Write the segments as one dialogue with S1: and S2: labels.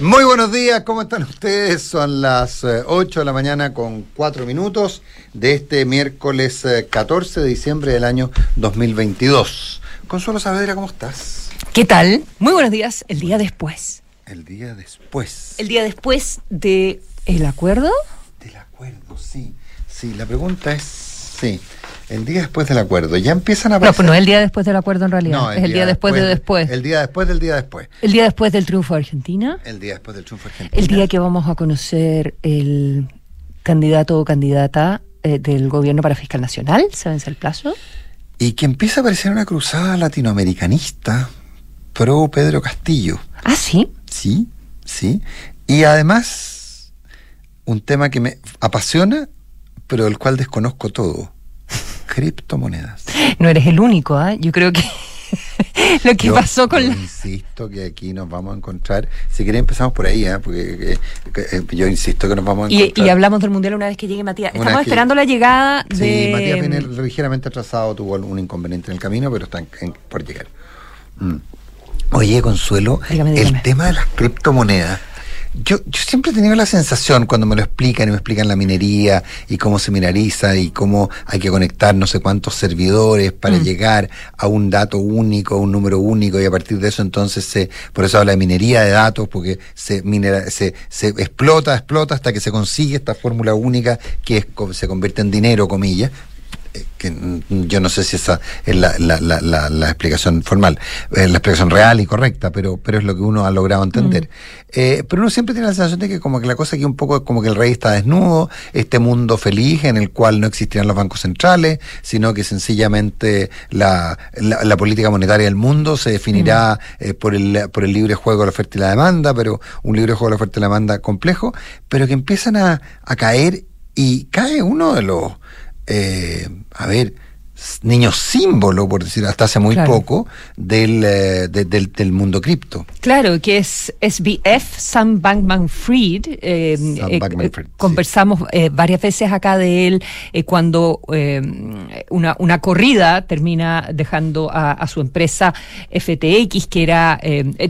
S1: Muy buenos días, ¿cómo están ustedes? Son las 8 eh, de la mañana con 4 minutos de este miércoles 14 eh, de diciembre del año 2022. Consuelo Saavedra, ¿cómo estás?
S2: ¿Qué tal? Muy buenos días, el día después.
S1: El día después.
S2: El día después de el acuerdo.
S1: Del acuerdo, sí. Sí, la pregunta es, sí. El día después del acuerdo. Ya empiezan a
S2: aparecer... No, pues no es el día después del acuerdo en realidad. es el día, después, de después.
S1: El día después del día después.
S2: El día después del triunfo de Argentina.
S1: El día después del triunfo de Argentina.
S2: El día que vamos a conocer el candidato o candidata eh, del gobierno para fiscal nacional. ¿Se vence el plazo?
S1: Y que empieza a aparecer una cruzada latinoamericanista pro Pedro Castillo.
S2: Ah, sí.
S1: Sí, sí. Y además, un tema que me apasiona, pero del cual desconozco todo criptomonedas.
S2: No eres el único, ¿ah? Yo creo que lo que pasó con
S1: yo insisto que aquí nos vamos a encontrar. Si quieren empezamos por ahí, ¿eh? porque eh, eh, yo insisto que nos vamos a
S2: encontrar. Y, hablamos del mundial una vez que llegue Matías. Estamos esperando la llegada de.
S1: Sí, Matías viene ligeramente atrasado, tuvo un inconveniente en el camino, pero está por llegar. Mm. Oye, Consuelo, el tema de las criptomonedas yo, yo siempre he tenido la sensación cuando me lo explican y me explican la minería y cómo se mineriza y cómo hay que conectar no sé cuántos servidores para mm. llegar a un dato único, un número único y a partir de eso entonces se, por eso habla de minería de datos porque se minera, se, se explota, explota hasta que se consigue esta fórmula única que es, se convierte en dinero, comillas, que yo no sé si esa es la, la, la, la, explicación formal, es la explicación real y correcta, pero, pero es lo que uno ha logrado entender. Mm. Eh, pero uno siempre tiene la sensación de que como que la cosa aquí un poco como que el rey está desnudo, este mundo feliz en el cual no existirán los bancos centrales, sino que sencillamente la, la, política monetaria del mundo se definirá mm. eh, por, el, por el libre juego de la oferta y la demanda, pero un libre juego de la oferta y la demanda complejo, pero que empiezan a, a caer y cae uno de los eh, a ver, niño símbolo, por decir, hasta hace muy poco, del, eh, del, del, mundo cripto.
S2: Claro, que es SBF, Sam Bankman Fried. Eh, eh, conversamos varias veces acá de él cuando una, una corrida termina dejando a, a, su empresa FTX, que era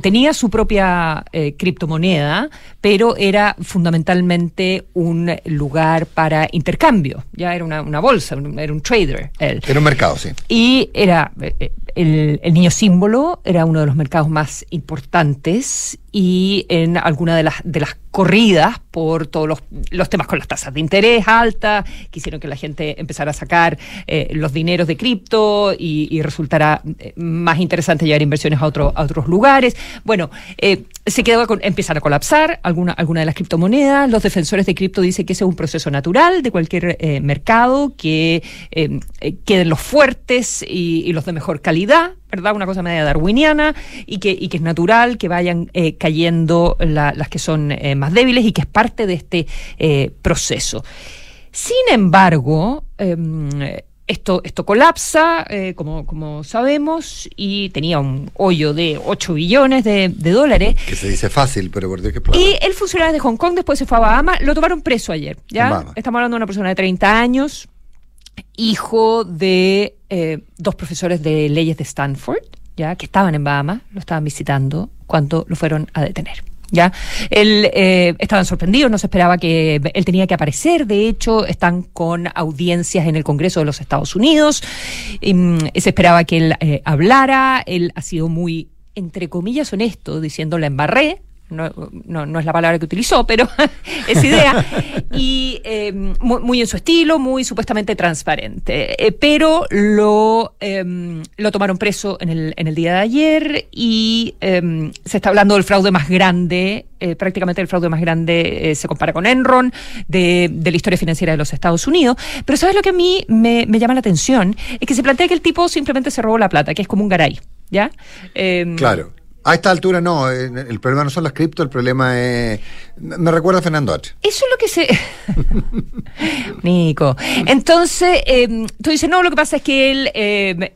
S2: tenía su propia criptomoneda, pero era fundamentalmente un lugar para intercambio. Ya era una, una bolsa, era un trader. Él
S1: mercado, sí.
S2: Y era eh, el, el, niño símbolo, era uno de los mercados más importantes y en alguna de las, de las corridas por todos los, los temas con las tasas de interés altas, quisieron que la gente empezara a sacar eh, los dineros de cripto y, y, resultara eh, más interesante llevar inversiones a, otro, a otros lugares. Bueno, eh, se quedó con, empezaron a colapsar alguna, alguna de las criptomonedas. Los defensores de cripto dicen que ese es un proceso natural de cualquier eh, mercado, que eh, queden los fuertes y los de mejor calidad ¿verdad? Una cosa media darwiniana y que, y que es natural que vayan eh, cayendo las que son eh, más débiles y que es parte de este eh, proceso. Sin embargo, em, esto, esto colapsa, como, como sabemos, y tenía un hoyo de 8 billones de, dólares.
S1: Que se dice fácil, pero por Dios que
S2: Y el funcionario de Hong Kong después se fue a Bahamas, lo tomaron preso ayer, ¿ya? Estamos hablando de una persona de 30 años, hijo de eh, dos profesores de leyes de Stanford, ya que estaban en Bahamas, lo estaban visitando cuando lo fueron a detener. ¿ya? Él, eh, estaban sorprendidos, no se esperaba que él tenía que aparecer, de hecho, están con audiencias en el Congreso de los Estados Unidos, mm, se esperaba que él eh, hablara, él ha sido muy, entre comillas, honesto, diciendo la embarré, no, no, no, es la palabra que utilizó, pero es idea, y eh, muy, en su estilo, muy supuestamente transparente. Eh, pero lo, eh, lo tomaron preso en el, en el día de ayer y em, se está hablando del fraude más grande, eh, prácticamente el fraude más grande se compara con Enron, de, de, la historia financiera de los Estados Unidos. Pero ¿sabes lo que a mí me, me llama la atención? Es que se plantea que el tipo simplemente se robó la plata, que es como un garay. ¿Ya?
S1: Em, claro. A esta altura no, eh, el problema no son las cripto, el problema es... Me recuerda a Fernando H.
S2: Eso es lo que se... Nico. Entonces, eh, tú dices, no, lo que pasa es que él... Eh,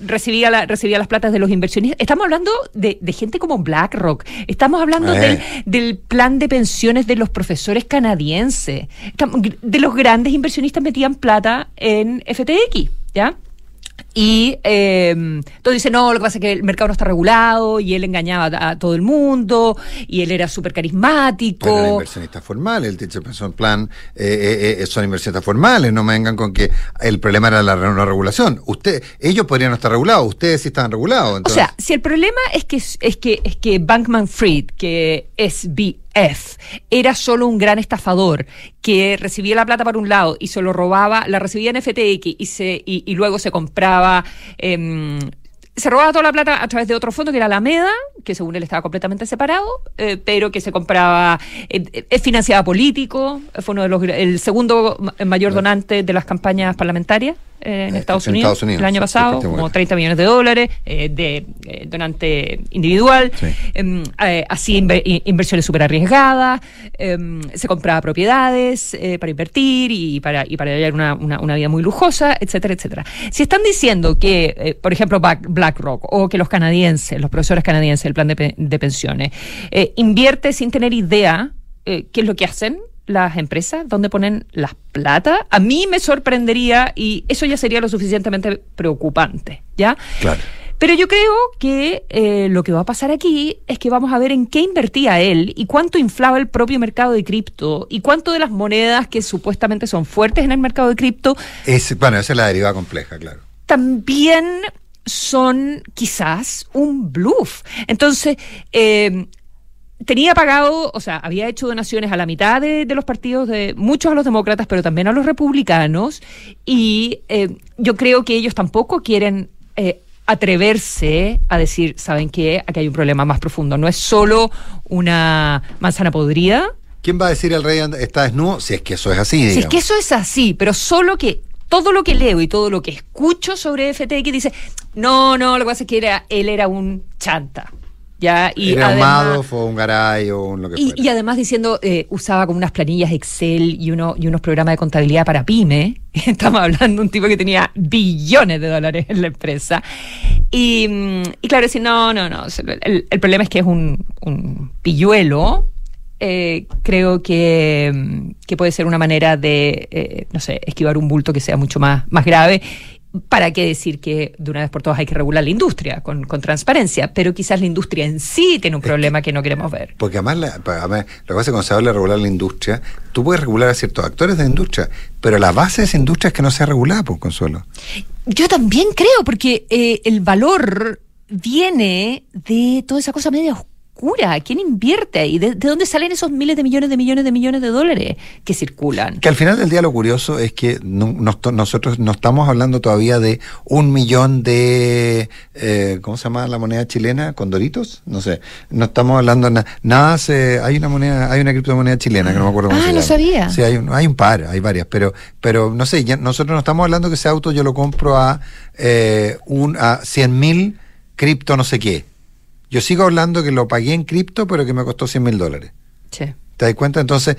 S2: recibía, la, recibía las platas de los inversionistas. Estamos hablando de, de gente como BlackRock. Estamos hablando del, del, plan de pensiones de los profesores canadienses. de los grandes inversionistas metían plata en FTX, ¿ya? Y eh, todo dice, no, lo que pasa es que el mercado no está regulado y él engañaba a, todo el mundo y él era súper carismático. Pero
S1: era inversionista formal, el Teacher Pension Plan eh, eh, son inversionistas formales, no me vengan con que el problema era la regulación. Usted, ellos podrían no estar regulados, ustedes sí estaban regulados.
S2: O sea, si el problema es que es que es que Bankman Fried, que es BF, era solo un gran estafador que recibía la plata por un lado y se lo robaba, la recibía en FTX y se y, luego se compraba eh, se robaba toda la plata a través de otro fondo que era la MEDA, que según él estaba completamente separado, eh, pero que se compraba, eh, es financiada político, fue uno de los el segundo mayor donante de las campañas parlamentarias en, eh, Estados, Unidos, el año pasado, como 30 millones de dólares eh, de eh, donante individual, em, así inversiones súper arriesgadas, em, se compraba propiedades para invertir y para, y para llevar una, una, vida muy lujosa, etcétera, etcétera. Si están diciendo que, por ejemplo, BlackRock o que los canadienses, los profesores canadienses, el plan de, de pensiones, invierte sin tener idea qué es lo que hacen, las empresas, dónde ponen las plata, a mí me sorprendería y eso ya sería lo suficientemente preocupante, ¿ya?
S1: Claro.
S2: Pero yo creo que eh, lo que va a pasar aquí es que vamos a ver en qué invertía él y cuánto inflaba el propio mercado de cripto y cuánto de las monedas que supuestamente son fuertes en el mercado de cripto.
S1: Es, bueno, esa es la deriva compleja, claro.
S2: También son quizás un bluff. Entonces, eh, tenía pagado, o sea, había hecho donaciones a la mitad de, los partidos, de muchos a los demócratas, pero también a los republicanos, y eh, yo creo que ellos tampoco quieren eh, atreverse a decir, ¿saben qué? Aquí hay un problema más profundo. No es solo una manzana podrida.
S1: ¿Quién va a decir el rey está desnudo? Si es que eso es así.
S2: Si es que eso es así, pero solo que todo lo que leo y todo lo que escucho sobre FTX dice, no, no, lo que pasa es que era, él era un chanta. Ya,
S1: y Era además, un un Garay o un lo que
S2: y, y además diciendo, eh, usaba como unas planillas Excel y, uno, y unos programas de contabilidad para pyme. Estamos hablando de un tipo que tenía billones de dólares en la empresa. Y, y claro, decir, no, no, no. El, el, problema es que es un, un pilluelo. Eh, creo que, que, puede ser una manera de, eh, no sé, esquivar un bulto que sea mucho más, más grave ¿Para qué decir que de una vez por todas hay que regular la industria con, transparencia? Pero quizás la industria en sí tiene un problema que, no queremos ver.
S1: Porque además, la, además lo que pasa cuando se habla de regular la industria, tú puedes regular a ciertos actores de la industria, pero la base de esa industria es que no sea regulada, por Consuelo.
S2: Yo también creo, porque eh, el valor viene de toda esa cosa media oscura ¿Quién invierte ahí? ¿De, dónde salen esos miles de millones de millones de millones de dólares que circulan?
S1: Que al final del día lo curioso es que nosotros no estamos hablando todavía de un millón de, eh, ¿cómo se llama la moneda chilena? ¿Condoritos? No sé. No estamos hablando nada. Nada se, hay una moneda, hay una criptomoneda chilena que no me acuerdo cómo
S2: ah,
S1: se
S2: llama.
S1: no
S2: sabía.
S1: Sí, hay un, hay un par, hay varias, pero, pero no sé, nosotros no estamos hablando que ese auto yo lo compro a, eh, un, a 100 mil cripto no sé qué. Yo sigo hablando que lo pagué en cripto, pero que me costó 100 mil dólares.
S2: Sí.
S1: ¿Te das cuenta? Entonces,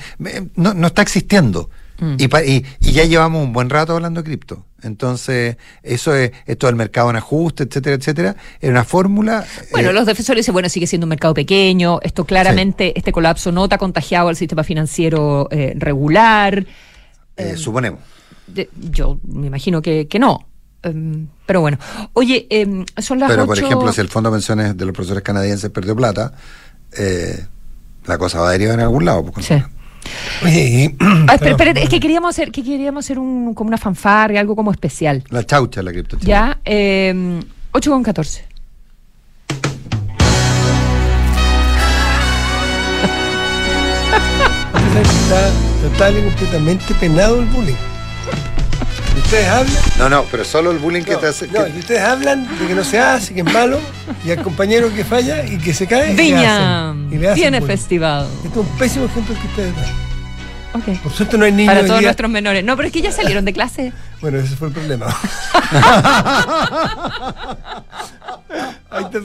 S1: no, no está existiendo. Mm. Y, y, ya llevamos un buen rato hablando de cripto. Entonces, eso es esto del mercado en ajuste, etcétera, etcétera. Es una fórmula.
S2: Bueno, eh, los defensores dicen, bueno, sigue siendo un mercado pequeño. Esto claramente, este colapso no está contagiado al sistema financiero eh, regular.
S1: Eh, suponemos.
S2: yo me imagino que, que no. Em, pero bueno, oye, em, son las
S1: Pero, por ejemplo, si el Fondo de Pensiones de los profesores canadienses perdió plata, eh, la cosa va a derivar en algún lado. Pues,
S2: sí. Oye, ah, es que queríamos hacer, que queríamos hacer un, como una fanfarria, algo como especial.
S1: La chaucha, la cripto.
S2: Ya, eh, 8 con 14.
S3: Está total y completamente penado el bullying. Ustedes hablan.
S1: No, no, pero solo el bullying que te hace.
S3: No, ustedes hablan de que no se hace, que es malo, y al compañero que falla y que se cae.
S2: Viña. tiene festival.
S3: Esto es un pésimo ejemplo que ustedes dan.
S2: Okay.
S3: Por suerte no hay niños.
S2: Para todos nuestros menores. No, pero es que ya salieron de clase.
S3: bueno, ese fue el problema. Ahí está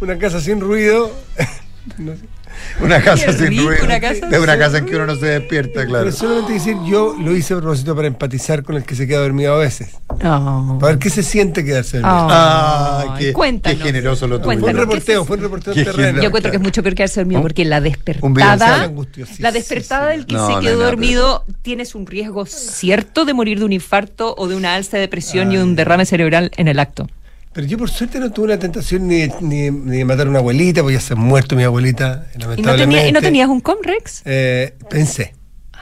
S3: una casa sin ruido. no sé.
S1: Una casa sin ruido. Una casa de una casa en que uno no se despierta, claro.
S3: Pero solamente decir, yo lo hice a propósito para empatizar con el que se queda dormido a veces. Para ver qué se siente quedarse dormido.
S1: ah, qué, qué, generoso lo tuvo.
S3: Fue un reporteo, fue un reporteo terreno.
S2: Yo encuentro que es mucho peor quedarse dormido porque la despertada, la despertada del que se quedó dormido, tienes un riesgo cierto de morir de un infarto o de una alza de presión y un derrame cerebral en el acto.
S3: Pero yo por suerte no tuve la tentación ni, ni, de matar a una abuelita, porque ya se ha muerto mi abuelita, lamentablemente.
S2: ¿Y no, tenías un Comrex?
S3: Eh, pensé.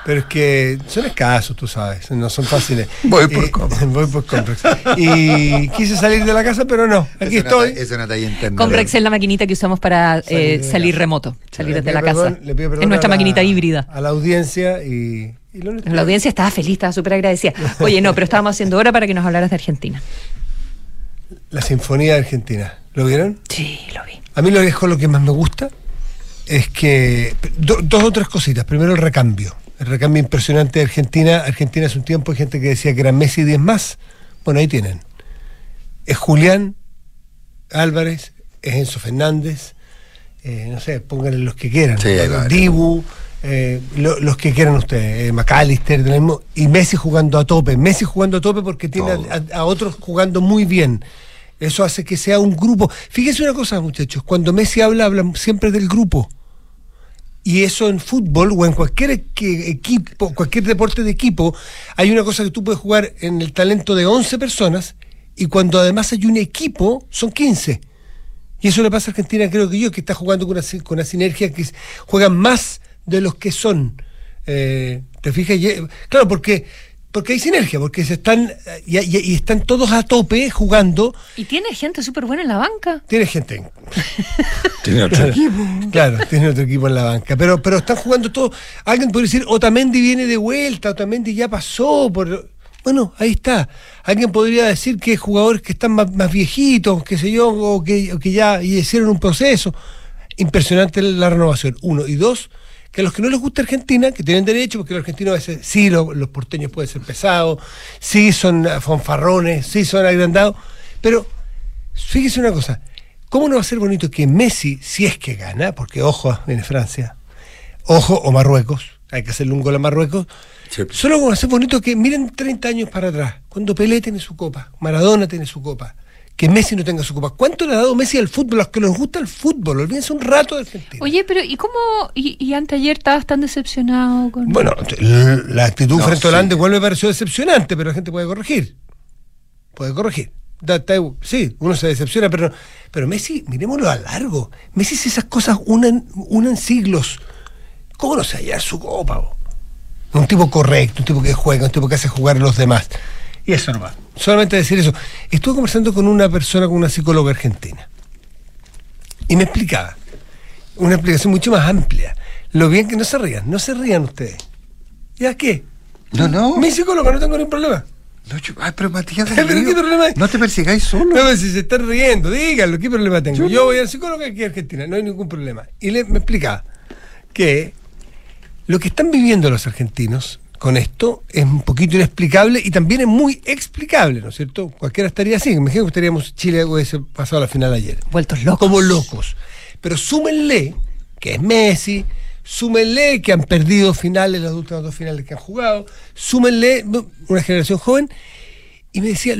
S3: Pero es que son escasos, tú sabes, no son fáciles.
S1: Voy por eh, Comrex.
S3: Voy por Comrex. Y quise salir de la casa, pero no. Aquí estoy.
S1: es una talla interna.
S2: Comrex es la maquinita que usamos para salir, eh, remoto, salir desde la casa. es nuestra maquinita híbrida.
S3: A la audiencia y.
S2: la audiencia estaba feliz, estaba súper agradecida. Oye, no, pero estábamos haciendo hora para que nos hablaras de Argentina.
S3: La Sinfonía de Argentina. ¿Lo vieron?
S2: Sí, lo vi.
S3: A mí lo que, lo que más me gusta es que. dos o tres cositas. Primero, el recambio. El recambio impresionante de Argentina. Argentina hace un tiempo hay gente que decía que eran Messi y 10 más. Bueno, ahí tienen. Es Julián Álvarez, es Enzo Fernández, eh, no sé, pónganle los que quieran. Sí, Dibu, eh, los que quieran ustedes, eh, McAllister, y Messi jugando a tope. Messi jugando a tope porque tiene a, otros jugando muy bien. Eso hace que sea un grupo. Fíjense una cosa, muchachos, cuando Messi habla, habla siempre del grupo. Y eso en fútbol o en cualquier equipo, cualquier deporte de equipo, hay una cosa que tú puedes jugar en el talento de 11 personas y cuando además hay un equipo, son 15. Y eso le pasa a Argentina, creo que yo, que está jugando con una, sinergia que juegan más de los que son. Eh, ¿Te fijas? Claro, porque porque hay sinergia, porque se están y, están todos a tope jugando.
S2: Y tiene gente súper buena en la banca.
S3: Tiene gente.
S1: tiene otro equipo.
S3: Claro, tiene otro equipo en la banca. Pero, pero están jugando todos. Alguien podría decir, Otamendi viene de vuelta, Otamendi ya pasó por. Bueno, ahí está. Alguien podría decir que jugadores que están más, más viejitos, qué sé yo, o que, o que ya hicieron un proceso. Impresionante la renovación. Uno. Y dos, que a los que no les gusta Argentina, que tienen derecho, porque los argentinos a veces sí, los porteños pueden ser pesados, sí son fanfarrones, sí son agrandados, pero fíjese una cosa, ¿cómo no va a ser bonito que Messi, si es que gana, porque ojo, viene Francia, ojo, o Marruecos, hay que hacerle un gol a Marruecos, solo va a ser bonito que miren 30 años para atrás, cuando Pelé tiene su copa, Maradona tiene su copa, que Messi no tenga su copa. ¿Cuánto le ha dado Messi al fútbol? A los que les gusta el fútbol, olvídense un rato de Argentina.
S2: Oye, pero ¿y cómo? ¿Y, y anteayer estabas tan decepcionado con.?
S3: Bueno, la actitud frente a Holanda igual me pareció decepcionante, pero la gente puede corregir. Puede corregir. sí, uno se decepciona, pero, pero Messi, miremoslo a largo. Messi, si esas cosas unan, unan siglos, ¿cómo no se hallar su copa? Un tipo correcto, un tipo que juega, un tipo que hace jugar a los demás. Y eso no va. Solamente decir eso. Estuve conversando con una persona, con una psicóloga argentina. Y me explicaba. Una explicación mucho más amplia. Lo bien que no se rían. No se rían ustedes. ¿Ya qué?
S1: No, no.
S3: Mi psicóloga, no tengo ningún problema.
S1: No, ay, pero Matías, ¿Pero qué problema hay? No te persigáis solo.
S3: No, si se están riendo, díganlo, ¿qué problema tengo? Yo, voy al psicólogo aquí en Argentina, no hay ningún problema. Y le, me explicaba que lo que están viviendo los argentinos con esto es un poquito inexplicable y también es muy explicable, ¿no es cierto? Cualquiera estaría así. Imagínate que estaríamos Chile hubiese pasado a la final ayer.
S2: Vueltos locos.
S3: Como locos. Pero súmenle que es Messi, súmenle que han perdido finales, las últimas dos finales que han jugado, súmenle una generación joven. Y me decía,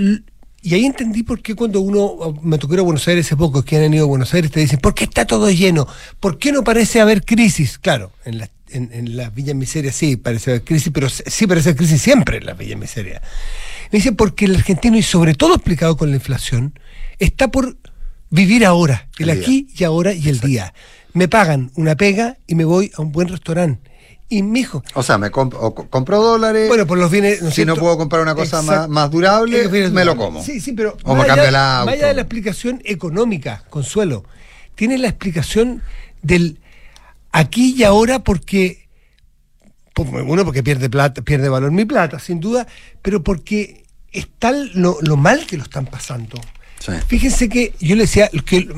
S3: y ahí entendí por qué cuando uno, me tocó ir a Buenos Aires hace poco, que han ido a Buenos Aires, te dicen, ¿por qué está todo lleno? ¿Por qué no parece haber crisis? Claro, en las en, las villas miserias sí parece haber crisis, pero sí parece haber crisis siempre en las villas miserias. Me dice, porque el argentino, y sobre todo explicado con la inflación, está por vivir ahora, el, aquí y ahora y el día. Me pagan una pega y me voy a un buen restaurante. Y mi hijo.
S1: O sea, me compro dólares.
S3: Bueno, por los bienes.
S1: si no puedo comprar una cosa más, durable, me lo como.
S3: Sí, sí, pero.
S1: O me cambio el auto.
S3: Vaya de la explicación económica, Consuelo. Tiene la explicación del aquí y ahora porque, uno, porque pierde plata, pierde valor mi plata, sin duda, pero porque es tal lo, mal que lo están pasando. Fíjense que yo le decía que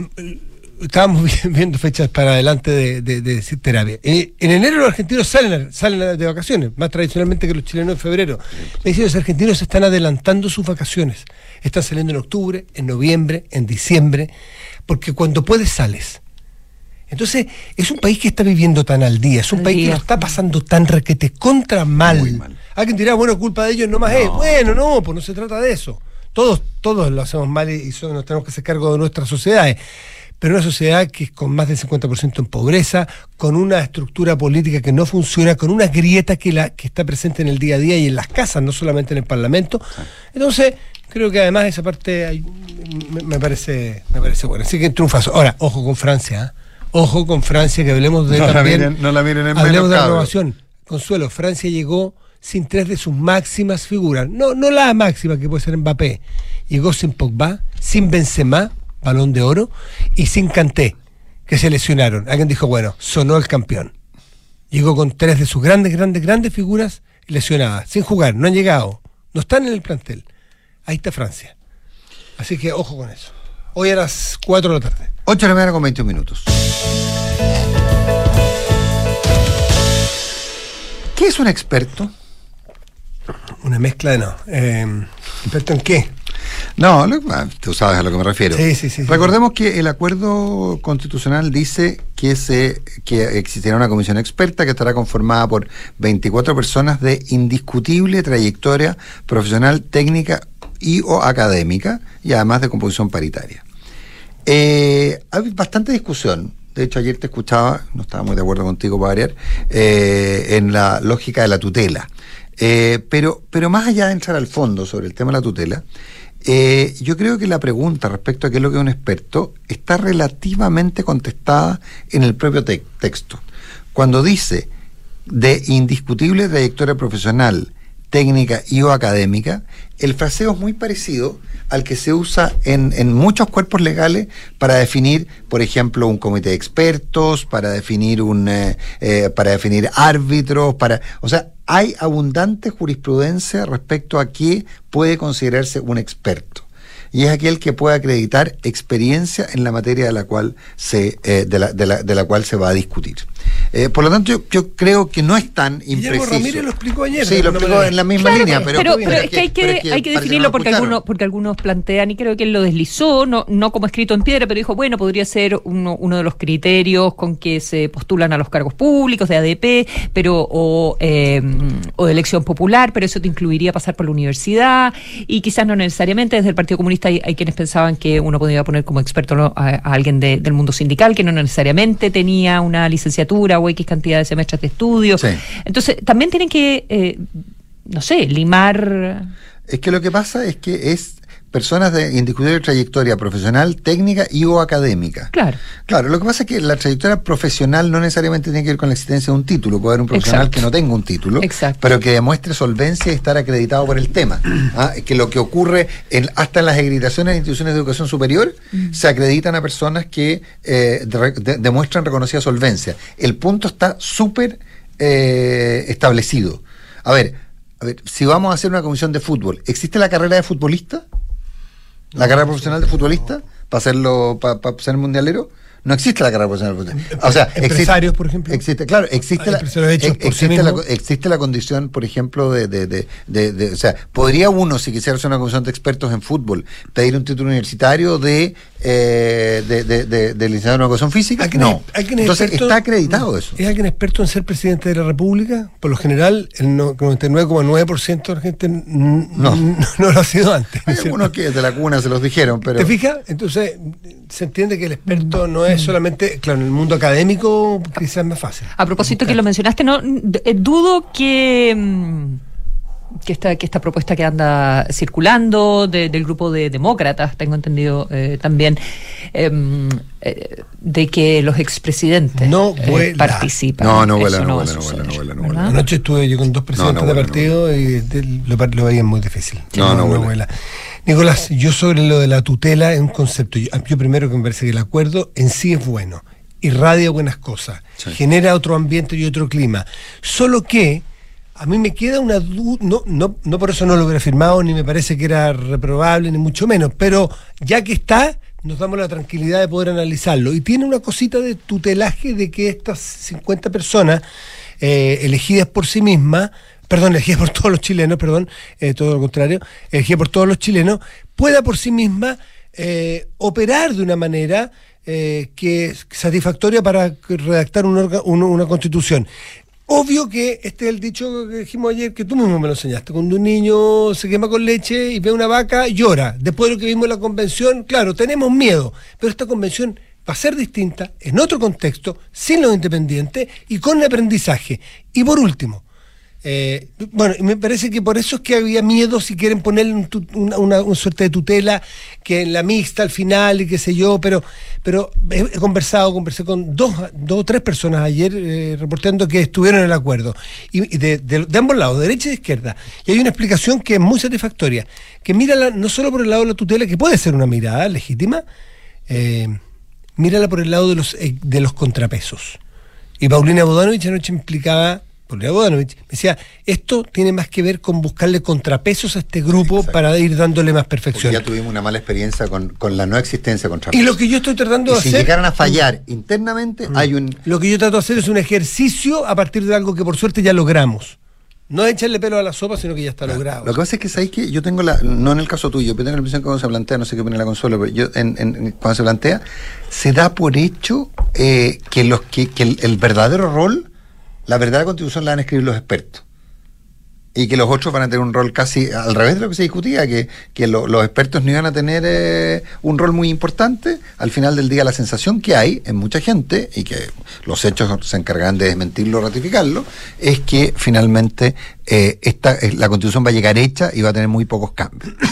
S3: estábamos viendo fechas para adelante de, de, terapia. En, enero los argentinos salen, salen de vacaciones, más tradicionalmente que los chilenos en febrero. Me dicen los argentinos están adelantando sus vacaciones. Están saliendo en octubre, en noviembre, en diciembre, porque cuando puedes sales. Entonces, es un país que está viviendo tan al día, es un país que lo está pasando tan requete contra mal. mal. Alguien dirá, bueno, culpa de ellos no más es. Bueno, no, pues no se trata de eso. Todos, todos lo hacemos mal y, nos tenemos que hacer cargo de nuestras sociedades. Pero una sociedad que es con más del 50% en pobreza, con una estructura política que no funciona, con una grieta que, la, que está presente en el día a día y en las casas, no solamente en el Parlamento. Entonces, creo que además esa parte me, parece me parece buena. Así que triunfazo. Ahora, ojo con Francia. ¿eh? Ojo con Francia, que hablemos de
S1: no también. La miren, no la miren en
S3: Hablemos de renovación. Consuelo, Francia llegó sin tres de sus máximas figuras. No, no la máxima que puede ser Mbappé. Llegó sin Pogba, sin Benzema, balón de oro, y sin Kanté, que se lesionaron. Alguien dijo, bueno, sonó el campeón. Llegó con tres de sus grandes, grandes, grandes figuras lesionadas, sin jugar, no han llegado, no están en el plantel. Ahí está Francia. Así que ojo con eso. Hoy a las 4 de la tarde.
S1: 8 de la mañana con 21 minutos. ¿Qué es un experto?
S3: Una mezcla de no. Eh, ¿Experto en qué?
S1: No, ah, tú sabes a lo que me refiero.
S3: Sí, sí, sí.
S1: Recordemos que el acuerdo constitucional dice que, se, que existirá una comisión experta que estará conformada por 24 personas de indiscutible trayectoria profesional, técnica y o académica y además de composición paritaria. Eh, hay bastante discusión. De hecho, ayer te escuchaba, no estaba muy de acuerdo contigo para variar, eh, en la lógica de la tutela. Eh, pero, pero más allá de entrar al fondo sobre el tema de la tutela, eh, yo creo que la pregunta respecto a qué es lo que es un experto está relativamente contestada en el propio texto. Cuando dice de indiscutible trayectoria profesional, técnica y o académica, el fraseo es muy parecido al que se usa en, en, muchos cuerpos legales para definir, por ejemplo, un comité de expertos, para definir un eh, eh, para definir árbitros, para, o sea, hay abundante jurisprudencia respecto a qué puede considerarse un experto y es aquel que puede acreditar experiencia en la materia de la cual se, eh, de, la, de, la, de, la, cual se va a discutir. Eh, por lo tanto, yo, creo que no es tan impreciso.
S3: Ramírez lo explicó ayer.
S1: Sí, lo explicó en la misma línea. Pero,
S2: pero, es que hay que, hay que definirlo porque, algunos, porque algunos plantean, y creo que él lo deslizó, no, no como escrito en piedra, pero dijo, bueno, podría ser uno, uno de los criterios con que se postulan a los cargos públicos de ADP, pero o, eh, o de elección popular, pero eso te incluiría pasar por la universidad, y quizás no necesariamente desde el Partido Comunista hay, quienes pensaban que uno podía poner como experto a, alguien del mundo sindical, que no necesariamente tenía una licenciatura o X cantidad de semestres de estudio. Entonces, también tienen que, eh, no sé, limar...
S1: Es que lo que pasa es que es personas de indiscutible trayectoria profesional, técnica y o académica.
S2: Claro.
S1: Claro, lo que pasa es que la trayectoria profesional no necesariamente tiene que ver con la existencia de un título. Puede haber un profesional que no tenga un título, pero que demuestre solvencia y estar acreditado por el tema. ¿ah? Que lo que ocurre en, hasta en las acreditaciones de instituciones de educación superior mm. se acreditan a personas que eh, demuestran reconocida solvencia. El punto está súper eh, establecido. A ver, a ver, si vamos a hacer una comisión de fútbol, ¿existe la carrera de futbolista? La carrera profesional de futbolista para hacerlo para, ser mundialero no existe la carrera profesional
S3: o sea empresarios por ejemplo.
S1: existe claro existe la, existe, la, existe la condición por ejemplo de, de, de, de, o sea podría uno si quisiera hacer una comisión de expertos en fútbol pedir un título universitario de eh, de, de, de, de, licenciado en educación física? no. Entonces está acreditado eso.
S3: ¿Es alguien experto en ser presidente de la República? Por lo general, el 99,9% de la gente no. no. lo ha sido antes.
S1: Hay algunos que desde la cuna se los dijeron, pero...
S3: ¿Te fijas? Entonces, se entiende que el experto no es solamente, claro, en el mundo académico quizás es más fácil.
S2: A propósito que lo mencionaste, no eh, dudo que... Que esta, que esta propuesta que anda circulando del grupo de demócratas, tengo entendido eh, también, em, eh, de que los expresidentes
S3: no
S2: eh, participan.
S1: No, no vuela, no, vuela, no vuela, no vuela,
S3: Anoche estuve yo con dos presidentes de partido y lo, lo, veían muy difícil.
S1: No, no, vuela.
S3: Nicolás, yo sobre lo de la tutela es un concepto. Yo, primero que me parece que el acuerdo en sí es bueno, irradia buenas cosas, genera otro ambiente y otro clima. Solo que a mí me queda una duda, no, no, no por eso no lo hubiera firmado, ni me parece que era reprobable, ni mucho menos, pero ya que está, nos damos la tranquilidad de poder analizarlo. Y tiene una cosita de tutelaje de que estas 50 personas eh, elegidas por sí mismas, perdón, elegidas por todos los chilenos, perdón, eh, todo lo contrario, elegidas por todos los chilenos, pueda por sí misma eh, operar de una manera que satisfactoria para redactar una constitución. Obvio que este es el dicho que dijimos ayer, que tú mismo me lo enseñaste. Cuando un niño se quema con leche y ve una vaca, llora. Después de lo que vimos en la convención, claro, tenemos miedo. Pero esta convención va a ser distinta, en otro contexto, sin los independientes y con el aprendizaje. Y por último, eh, bueno, me parece que por eso es que había miedo si quieren ponerle una, suerte de tutela que en la mixta al final y qué sé yo, pero, pero he, conversado, conversé con dos, o tres personas ayer eh, reportando que estuvieron en el acuerdo, y, de, ambos lados, de derecha y izquierda, y hay una explicación que es muy satisfactoria, que mírala no solo por el lado de la tutela, que puede ser una mirada legítima, eh, mírala por el lado de los, de los contrapesos. Y Paulina Bodanovich anoche explicaba me decía, esto tiene más que ver con buscarle contrapesos a este grupo para ir dándole más perfección.
S1: ya tuvimos una mala experiencia con, la no existencia de contrapesos.
S3: Y lo que yo estoy tratando de hacer...
S1: Si llegaran a fallar internamente, mm. hay un...
S3: Lo que yo trato de hacer es un ejercicio a partir de algo que por suerte ya logramos. No echarle pelo a la sopa, sino que ya está logrado.
S1: Lo que pasa es que sabéis que yo tengo la, no en el caso tuyo, pero tengo la impresión que cuando se plantea, no sé qué opina la consuelo, pero yo en, cuando se plantea, se da por hecho eh, que los que, el verdadero rol la verdad la constitución la van a escribir los expertos. Y que los otros van a tener un rol casi al revés de lo que se discutía, que, los expertos no iban a tener eh, un rol muy importante. Al final del día la sensación que hay en mucha gente, y que los hechos se encargan de desmentirlo o ratificarlo, es que finalmente eh, esta, eh, la constitución va a llegar hecha y va a tener muy pocos cambios.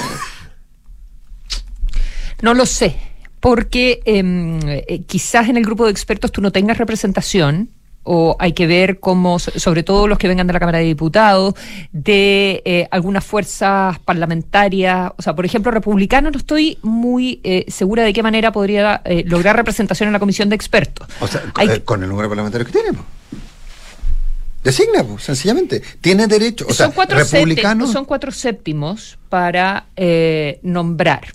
S2: No lo sé, porque em, quizás en el grupo de expertos tú no tengas representación o hay que ver cómo, sobre todo los que vengan de la Cámara de Diputados, de eh, algunas fuerzas parlamentarias, o sea, por ejemplo, republicanos, no estoy muy eh, segura de qué manera podría eh, lograr representación en la comisión de expertos.
S1: O sea, con el número parlamentario que tiene. Designa, sencillamente. Tiene derecho. O
S2: son, cuatro republicanos... son cuatro séptimos para nombrar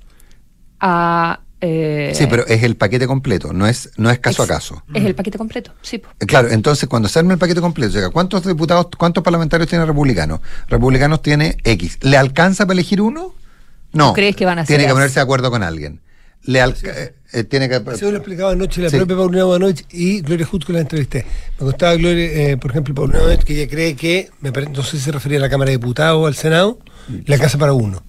S2: a
S1: eh, sí, pero es el paquete completo, no es, no es caso a caso.
S2: Es el paquete completo, sí.
S1: Eh, claro, entonces cuando se arma el paquete completo, llega, ¿cuántos diputados, cuántos parlamentarios tiene republicanos? Republicanos tiene X. ¿Le alcanza para elegir uno? No.
S2: ¿Crees que van a
S1: Tiene que ponerse de acuerdo con alguien. Le eh, tiene que...
S3: Se lo explicaba anoche la propia Paulina Bonoich y Gloria que la entrevisté. Me contaba Gloria, por ejemplo, Paulina Bonoich, que ella cree que, no sé si se refería a la Cámara de Diputados o al Senado, le alcanza para uno.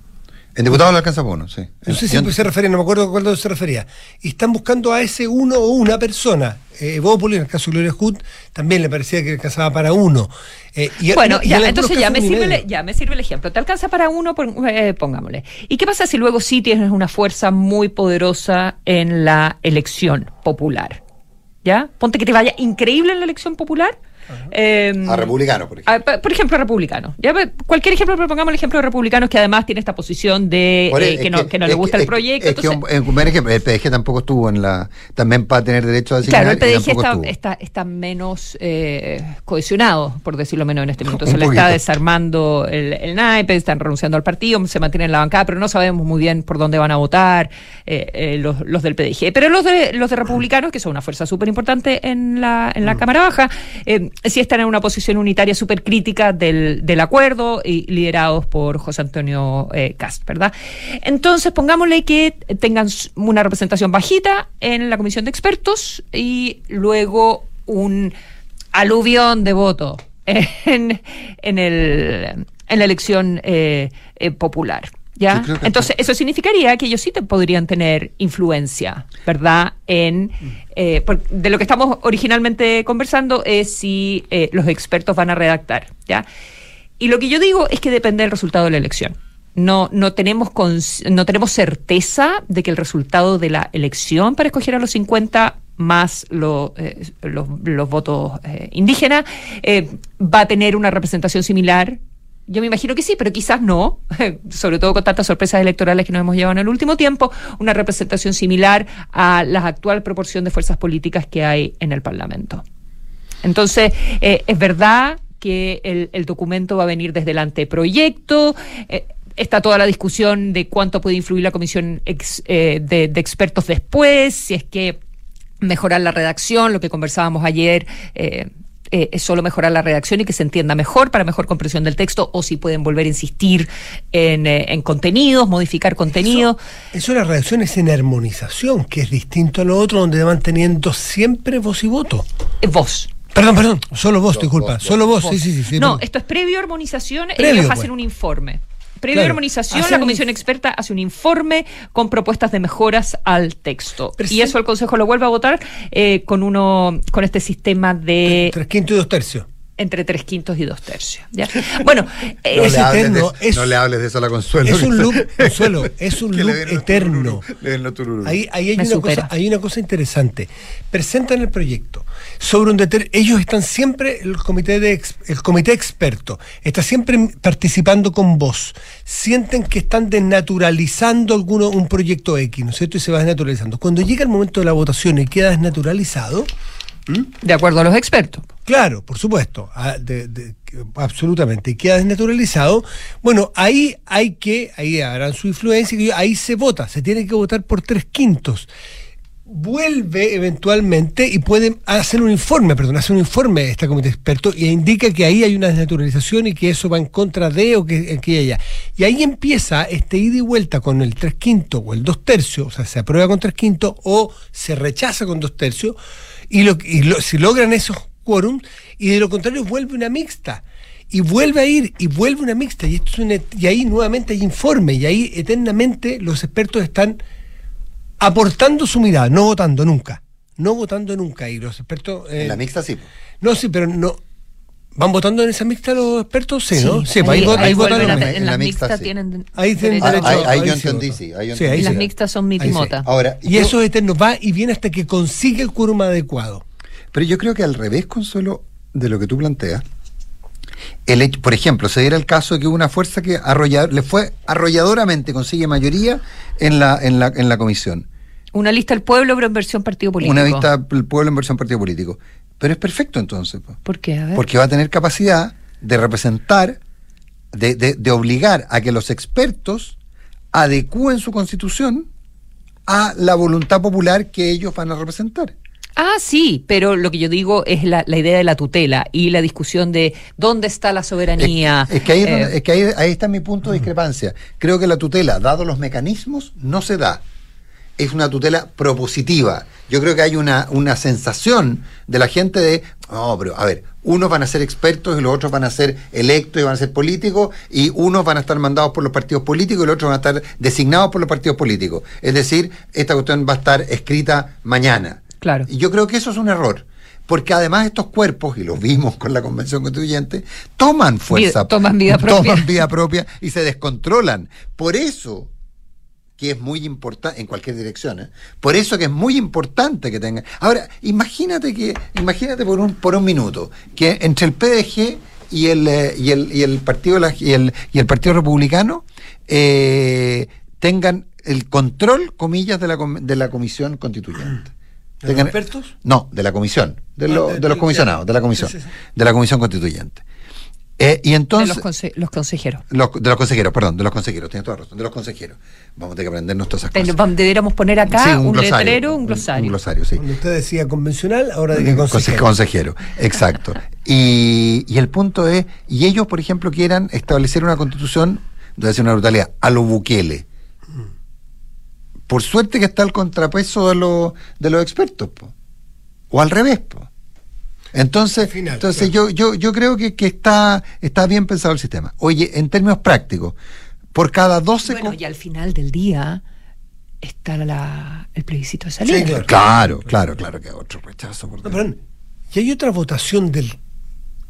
S1: En diputado le alcanza bono, sí.
S3: No sé si se refería, no me acuerdo cuándo se refería. Y están buscando a ese uno o una persona. Eh, en el caso de Gloria Hood, también le parecía que alcanzaba para uno.
S2: Eh, bueno, ya, entonces ya me, sirve ya me sirve el ejemplo. Te alcanza para uno, eh, pongámosle. ¿Y qué pasa si luego sí tienes una fuerza muy poderosa en la elección popular? ¿Ya? Ponte que te vaya increíble en la elección popular
S1: Em, a republicanos, por
S2: ejemplo. por ejemplo, a republicanos. Ya, cualquier ejemplo, pero pongamos el ejemplo de republicanos que además tiene esta posición de eh, que, no, que, no le gusta el proyecto.
S1: Es que un, el PDG tampoco estuvo en la. También para tener derecho a
S2: decir Claro, el PDG está, está, está, menos eh, cohesionado, por decirlo menos en este momento. Se le está desarmando el, el, naipe, están renunciando al partido, se mantienen en la bancada, pero no sabemos muy bien por dónde van a votar eh, los, los, del PDG. Pero los de, los de republicanos, que son una fuerza súper importante en la, en la mm. Cámara Baja, sí están en una posición unitaria súper crítica del, del, acuerdo y liderados por José Antonio eh, Cast, ¿verdad? Entonces, pongámosle que tengan una representación bajita en la comisión de expertos y luego un aluvión de voto en, en, el, en la elección eh, eh, popular. ¿Ya? Entonces, eso significaría que ellos sí te podrían tener influencia, ¿verdad? En eh, de lo que estamos originalmente conversando es si eh, los expertos van a redactar, ¿ya? Y lo que yo digo es que depende del resultado de la elección. No, no, tenemos no tenemos certeza de que el resultado de la elección para escoger a los 50 más eh, los, los, votos indígenas va a tener una representación similar yo me imagino que sí, pero quizás no, sobre todo con tantas sorpresas electorales que nos hemos llevado en el último tiempo, una representación similar a la actual proporción de fuerzas políticas que hay en el Parlamento. Entonces, eh, es verdad que el, documento va a venir desde el anteproyecto. Eh, está toda la discusión de cuánto puede influir la comisión eh, de, expertos después, si es que mejorar la redacción, lo que conversábamos ayer es solo mejorar la redacción y que se entienda mejor para mejor comprensión del texto o si pueden volver a insistir en, eh, contenidos, modificar contenido.
S3: Eso, la redacción es en armonización, que es distinto a lo otro donde van teniendo siempre voz y voto.
S2: Eh, voz.
S3: Perdón, perdón, solo vos, disculpa, solo vos, Sí, sí, sí,
S2: No, esto es previo a armonización, ellos hacen un informe. Previo a armonización, la comisión experta hace un informe con propuestas de mejoras al texto. y eso el Consejo lo vuelve a votar eh, con uno con este sistema de...
S3: Tres quintos y dos tercios
S2: entre tres quintos y dos tercios. Bueno, no,
S1: es le eterno, no le hables de eso a la Consuelo.
S3: Es un loop, Consuelo, es un loop eterno. Ahí, ahí hay, una cosa, hay una cosa interesante. Presentan el proyecto sobre un deter ellos están siempre, el comité de el comité experto está siempre participando con vos. Sienten que están desnaturalizando alguno, un proyecto X, ¿no es cierto? Y se va desnaturalizando. Cuando llega el momento de la votación y queda desnaturalizado,
S2: de acuerdo a los expertos.
S3: Claro, por supuesto, ah, absolutamente. Y queda desnaturalizado. Bueno, ahí hay que, ahí harán su influencia, ahí se vota, se tiene que votar por tres quintos. Vuelve eventualmente y pueden hacer un informe, perdón, hacer un informe de este comité experto y indica que ahí hay una desnaturalización y que eso va en contra de o que, que haya. Y ahí empieza este ida y vuelta con el tres quintos o el dos tercios, o sea, se aprueba con tres quintos o se rechaza con dos tercios y, lo, si logran esos quórum, y de lo contrario vuelve una mixta. Y vuelve a ir, y vuelve una mixta. Y, esto es y ahí nuevamente hay informe, y ahí eternamente los expertos están aportando su mirada, no votando nunca. No votando nunca. Y los expertos.
S1: en la eh, mixta sí.
S3: No, sí, pero no. ¿Van votando en esa mixta los expertos? Sí, ¿no? Sí,
S2: ahí, ahí, votan en, la mixta, tienen
S3: ahí
S1: tienen derecho. Ahí, yo entendí, sí.
S2: y las mixtas son mitimota.
S3: Ahora, y eso eterno va y viene hasta que consigue el quórum adecuado.
S1: Pero yo creo que al revés, Consuelo, de lo que tú planteas, el hecho, por ejemplo, se diera el caso de que hubo una fuerza que le fue arrolladoramente, consigue mayoría en la, en la, en la comisión.
S2: Una lista del pueblo, pero en versión partido político.
S1: Una lista del pueblo en versión partido político. Pero es perfecto entonces.
S2: ¿Por qué?
S1: Porque va a tener capacidad de representar, de, de, obligar a que los expertos adecúen su constitución a la voluntad popular que ellos van a representar.
S2: Ah, sí, pero lo que yo digo es la, idea de la tutela y la discusión de dónde está la soberanía.
S1: Es, que, ahí, es que ahí, ahí, está mi punto de discrepancia. Creo que la tutela, dado los mecanismos, no se da es una tutela propositiva. Yo creo que hay una, una sensación de la gente de, no, pero a ver, unos van a ser expertos y los otros van a ser electos y van a ser políticos, y unos van a estar mandados por los partidos políticos y los otros van a estar designados por los partidos políticos. Es decir, esta cuestión va a estar escrita mañana.
S2: Claro.
S1: Y yo creo que eso es un error. Porque además estos cuerpos, y lo vimos con la Convención Constituyente, toman fuerza.
S2: toman vida propia.
S1: Toman vida propia y se descontrolan. Por eso que es muy importante en cualquier dirección. ¿eh? Por eso que es muy importante que tengan. Ahora, imagínate que, imagínate por un por un minuto que entre el PDG y el eh, y el, y el partido y el, y el partido republicano eh, tengan el control, comillas, de la, de la comisión constituyente.
S3: ¿De los expertos?
S1: No, de la comisión, de, ah, de, los comisionados, de la comisión, de la comisión constituyente. Eh, y entonces,
S2: de los, consejeros.
S1: de los consejeros, perdón, de los consejeros, tienes toda razón, de los consejeros. Vamos a tener que aprendernos todas esas cosas.
S2: Deberíamos poner acá un, letrero, un glosario.
S1: Un, glosario, sí.
S3: Cuando usted decía convencional, ahora de que consejero.
S1: Consejero, exacto. y, y, el punto es, y ellos, por ejemplo, quieran establecer una constitución, debe ser una brutalidad, a lo Bukele. Por suerte que está el contrapeso de, los de los expertos, o al revés. Po. Entonces, entonces yo, yo, yo creo que, está, está bien pensado el sistema. Oye, en términos prácticos, por cada 12...
S2: Bueno, y al final del día está la, el plebiscito de salida.
S1: Sí, claro, claro, claro, que otro rechazo.
S3: Por no, y hay otra votación del...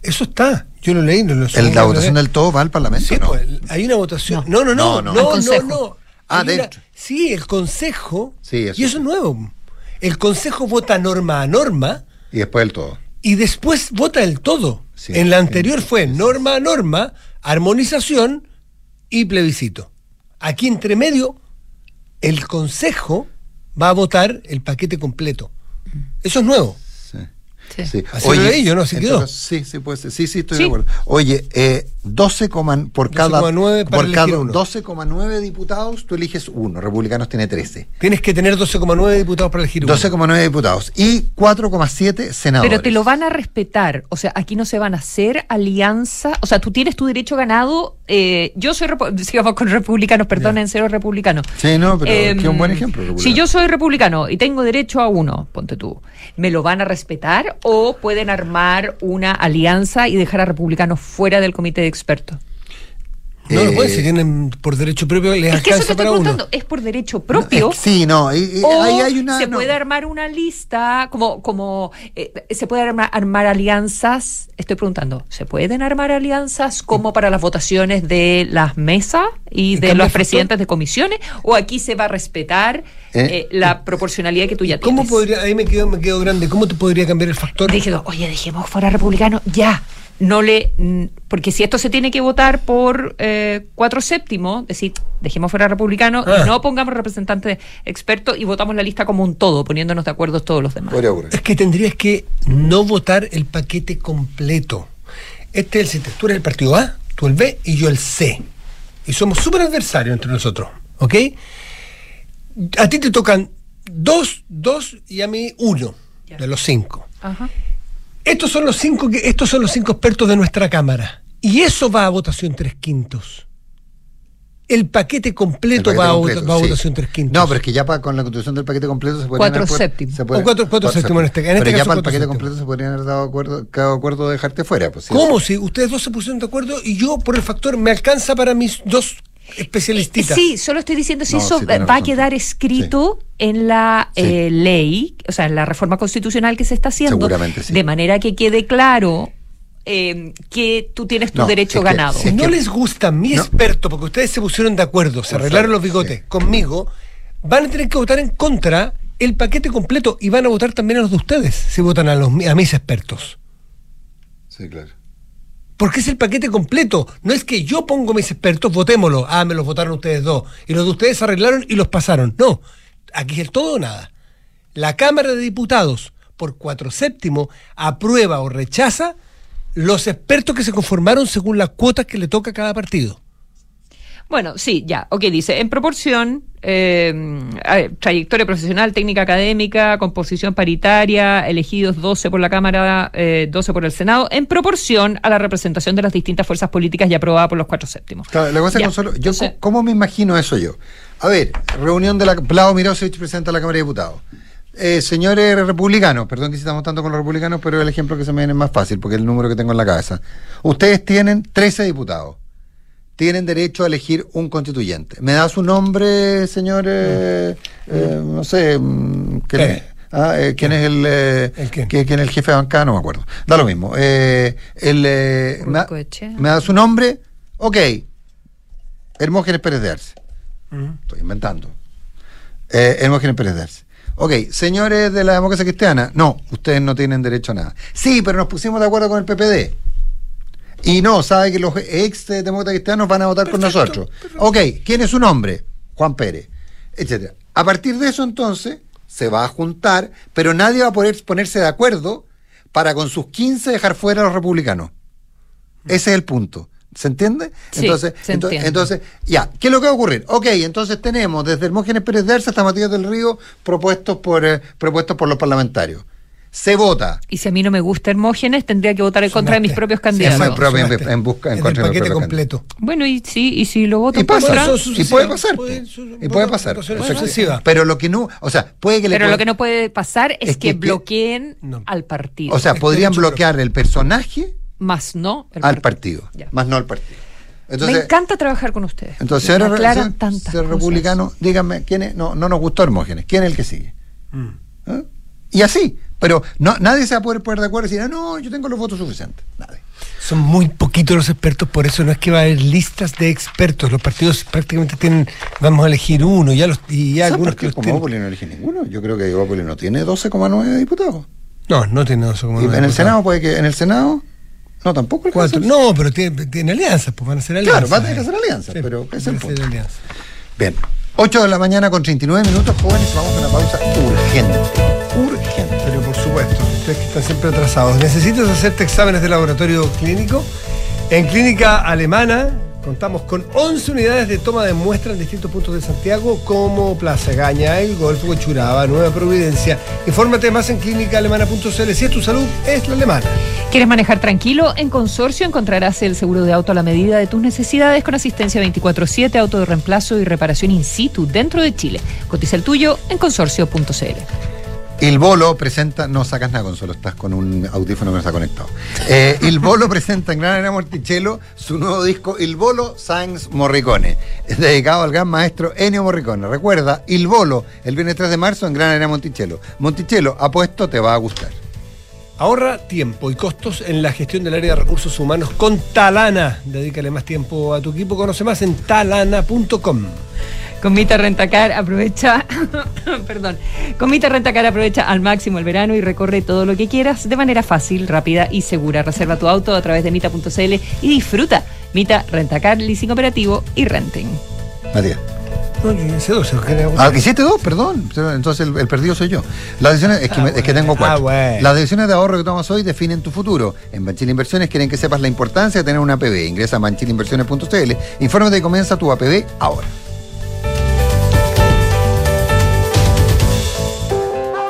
S3: Eso está, yo lo leí. No lo
S1: el, la votación del todo va al Parlamento.
S3: Sí, pues, hay una votación. No, no, no, no, no, no. no,
S1: Ah, dentro.
S3: Sí, el Consejo. Sí, eso. Y eso es nuevo. El Consejo vota norma a norma.
S1: Y después el todo
S3: y después vota el todo. en la anterior fue norma a norma, armonización y plebiscito. Aquí entre medio, el Consejo va a votar el paquete completo. Eso es nuevo.
S1: Sí. sí.
S3: Así Oye, lo leí yo, ¿no? ¿Se quedó?
S1: Sí, sí, puede ser. Sí, sí, estoy de acuerdo. Oye, eh, 12, por cada, por cada 12,9 diputados, tú eliges uno. Republicanos tiene 13.
S3: Tienes que tener 12,9 diputados para elegir uno.
S1: 12,9 diputados y 4,7 senadores.
S2: Pero te lo van a respetar. O sea, aquí no se van a hacer alianza. O sea, tú tienes tu derecho ganado. Eh, yo soy, sigamos con republicanos, perdón, en cero republicanos.
S1: Sí, no, pero es un buen em, ejemplo.
S2: Si yo soy republicano y tengo derecho a uno, ponte tú, ¿me lo van a respetar o pueden armar una alianza y dejar a republicanos fuera del comité de experto.
S3: No, no puede, si tienen por derecho propio, les es que eso que estoy preguntando,
S2: es por derecho propio.
S1: sí, no, ahí hay una.
S2: Se puede armar una lista, como, como eh, se puede armar, armar, alianzas. Estoy preguntando, ¿se pueden armar alianzas como para las votaciones de las mesas y de los presidentes de comisiones? ¿O aquí se va a respetar eh, eh, la proporcionalidad que tú ya
S3: ¿Cómo
S2: tienes?
S3: podría, ahí me quedo, me quedo grande, ¿cómo te podría cambiar el factor?
S2: Dije, oye, dejemos fuera republicano, ya no le porque si esto se tiene que votar por eh, cuatro séptimos, decir, dejemos fuera republicano ah. no pongamos representantes expertos y votamos la lista como un todo, poniéndonos de acuerdo todos los demás.
S3: Es que tendrías que no votar el paquete completo. Este es el tú eres el partido A, tú el B y yo el C. Y somos súper adversarios entre nosotros, ¿ok? A ti te tocan dos, dos y a mí uno de los cinco. Ajá. Estos son los cinco que, estos son los cinco expertos de nuestra Cámara. Y eso va a votación tres quintos. El paquete completo, va, a, votación tres quintos.
S1: No, pero es que ya con la constitución del paquete completo se
S2: podrían cuatro séptimos.
S3: o cuatro, cuatro séptimos en este, en
S1: este
S3: Pero
S1: ya para el paquete completo se podrían haber dado acuerdo, cada acuerdo de dejarte fuera. Pues,
S3: ¿Cómo? Si ustedes dos se pusieron de acuerdo y yo, por el factor, me alcanza para mis dos especialistas.
S2: Sí, solo estoy diciendo si eso va a quedar escrito en la eh, ley, o sea, en la reforma constitucional que se está haciendo, de manera que quede claro eh, que tú tienes tu derecho ganado.
S3: si no les gusta mi experto, porque ustedes se pusieron de acuerdo, se arreglaron los bigotes conmigo, van a tener que votar en contra el paquete completo y van a votar también a los de ustedes si votan a, los, a mis expertos.
S1: Sí, claro.
S3: Porque es el paquete completo. No es que yo pongo mis expertos, votémoslo. Ah, me los votaron ustedes dos. Y los de ustedes arreglaron y los pasaron. No. Aquí es el todo o nada. La Cámara de Diputados, por cuatro séptimos, aprueba o rechaza los expertos que se conformaron según las cuotas que le toca a cada partido.
S2: Bueno, sí, ya, ok, dice, en proporción, eh, trayectoria profesional, técnica académica, composición paritaria, elegidos 12 por la Cámara, eh, 12 por el Senado, en proporción a la representación de las distintas fuerzas políticas y aprobada por los cuatro séptimos.
S1: Claro, la cosa es yo, ¿cómo me imagino eso yo? A ver, reunión de la... Plao Mirosevich, presidente de la Cámara de Diputados. Eh, señores republicanos, perdón que si estamos tanto con los republicanos, pero el ejemplo que se me viene más fácil, porque es el número que tengo en la cabeza. Ustedes tienen 13 diputados tienen derecho a elegir un constituyente. ¿Me da su nombre, señor? Eh, eh, no sé. Mm, ¿quién, ah, eh, ¿quién es el, ¿El quién? es el jefe de bancada? No me acuerdo. Da lo mismo. el, me, da, su nombre? Ok. Hermógenes Pérez de Arce. Estoy inventando. Hermógenes Pérez de Arce. Ok, señores de la democracia cristiana, no, ustedes no tienen derecho a nada. Sí, pero nos pusimos de acuerdo con el PPD. Y no, sabe que los ex demócratas cristianos van a votar con nosotros. Ok, ¿quién es su nombre? Juan Pérez, etcétera. A partir de eso, entonces, se va a juntar, pero nadie va a poder ponerse de acuerdo para con sus 15 dejar fuera a los republicanos. Ese es el punto. ¿Se entiende?
S2: entonces,
S1: entonces, ya, ¿qué es lo que va a ocurrir? Ok, entonces tenemos desde Hermógenes Pérez de hasta Matías del Río propuestos por, eh, propuestos por los parlamentarios se vota.
S2: Y si a mí no me gusta Hermógenes, tendría que votar en contra de mis propios candidatos.
S1: en, busca en contra
S3: el paquete completo.
S2: Bueno, y sí, y si lo voto
S1: y pasa, y puede pasar. y puede pasar. Pero lo que no, o sea, puede que
S2: Pero lo que no puede pasar es, que, bloqueen al partido.
S1: O sea, podrían bloquear el personaje
S2: más no
S1: al partido, más no al partido.
S2: me encanta trabajar con ustedes.
S1: Entonces, ser, republicano, díganme, ¿quién es? No, no nos gustó Hermógenes. ¿Quién es el que sigue? Mm. ¿Ah? Y así. Pero no, nadie se va a poder poner de acuerdo y decir, ah, no, yo tengo los votos suficientes. Nadie.
S3: Son muy poquitos los expertos, por eso no es que va a haber listas de expertos. Los partidos prácticamente tienen, vamos a elegir uno, ya los, y ya algunos que
S1: como no elige ninguno. Yo creo que Opoli no tiene 12,9 diputados.
S3: No, no tiene 12,9.
S1: En el Senado puede que, en el Senado, no, tampoco.
S3: Cuatro. No, pero tiene, tiene alianzas, pues van a ser alianzas.
S1: Claro, van a tener que hacer alianzas, pero es el punto. Bien, 8 de la mañana con 39 minutos, jóvenes, vamos a una pausa urgente. Urgente.
S3: Pero por supuesto, ustedes que están siempre atrasados. ¿Necesitas hacerte exámenes de laboratorio clínico? En Clínica Alemana contamos con 11 unidades de toma de muestra en distintos puntos de Santiago, como Plaza Gaña, El Golfo, Churaba, Nueva Providencia. Infórmate más en clínicaalemana.cl. Si es tu salud, es la alemana.
S2: ¿Quieres manejar tranquilo? En Consorcio encontrarás el seguro de auto a la medida de tus necesidades con asistencia 24-7, auto de reemplazo y reparación in situ dentro de Chile. Cotiza el tuyo en consorcio.cl.
S1: El Bolo presenta, no sacas nada con solo estás con un audífono que no está conectado. Eh, El Bolo presenta en Gran Arena Monticello su nuevo disco Il Bolo Sans Morricone, dedicado al gran maestro Ennio Morricone. Recuerda, Il Bolo, el viernes 3 de marzo en Gran Arena Monticello. Monticello, apuesto, te va a gustar.
S3: Ahorra tiempo y costos en la gestión del área de recursos humanos con Talana. Dedícale más tiempo a tu equipo. Conoce más en talana.com.
S2: Con Mita Rentacar aprovecha, perdón, con Mita Rentacar aprovecha al máximo el verano y recorre todo lo que quieras de manera fácil, rápida y segura. Reserva tu auto a través de mita.cl y disfruta. Mita Rentacar, leasing operativo y renting.
S1: Matías. No, yo hice dos. Ah, hiciste dos, perdón. Entonces el, perdido soy yo. Las decisiones, es que, ah, es que tengo cuatro. Ah, Las decisiones de ahorro que tomas hoy definen tu futuro. En Banchile Inversiones quieren que sepas la importancia de tener una APB. Ingresa a banchileinversiones.cl. Infórmate y comienza tu APB ahora.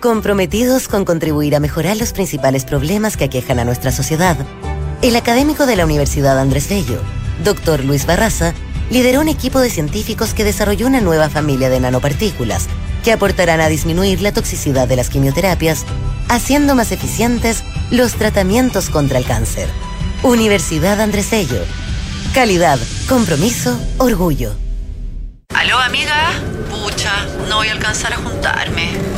S4: comprometidos con contribuir a mejorar los principales problemas que aquejan a nuestra sociedad. El académico de la Universidad Andrés Bello, doctor Luis Barraza, lideró un equipo de científicos que desarrolló una nueva familia de nanopartículas que aportarán a disminuir la toxicidad de las quimioterapias, haciendo más eficientes los tratamientos contra el cáncer. Universidad Andrés Bello. Calidad, compromiso, orgullo.
S5: Aló, amiga. Pucha, no voy a alcanzar a juntarme.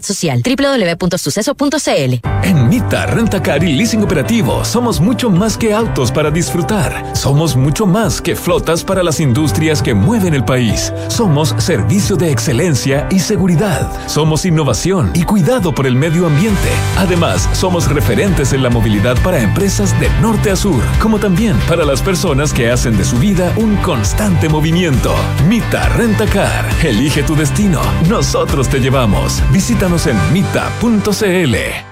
S6: Social. www.suceso.cl
S7: En Mita, Rentacar y Leasing Operativo somos mucho más que autos para disfrutar. Somos mucho más que flotas para las industrias que mueven el país. Somos servicio de excelencia y seguridad. Somos innovación y cuidado por el medio ambiente. Además, somos referentes en la movilidad para empresas de norte a sur, como también para las personas que hacen de su vida un constante movimiento. Mita Rentacar. Elige tu destino. Nosotros te llevamos. Visita Visítanos en mita.cl.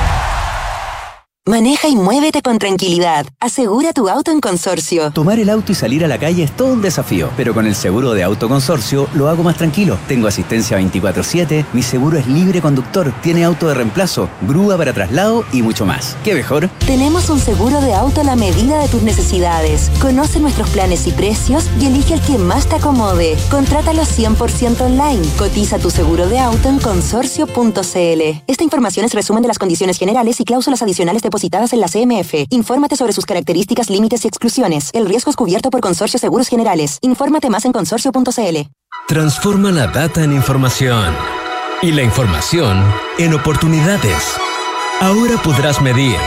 S8: Maneja y muévete con tranquilidad. Asegura tu auto en consorcio.
S9: Tomar el auto y salir a la calle es todo un desafío, pero con el seguro de auto consorcio lo hago más tranquilo. Tengo asistencia 24/7, mi seguro es libre conductor, tiene auto de reemplazo, grúa para traslado y mucho más. ¿Qué mejor?
S8: Tenemos un seguro de auto a la medida de tus necesidades. Conoce nuestros planes y precios y elige el que más te acomode. Contrátalo 100% online. Cotiza tu seguro de auto en consorcio.cl. Esta información es resumen de las condiciones generales y cláusulas adicionales de depositadas en la CMF. Infórmate sobre sus características, límites y exclusiones. El riesgo es cubierto por Consorcio Seguros Generales. Infórmate más en consorcio.cl.
S10: Transforma la data en información y la información en oportunidades. Ahora podrás medir,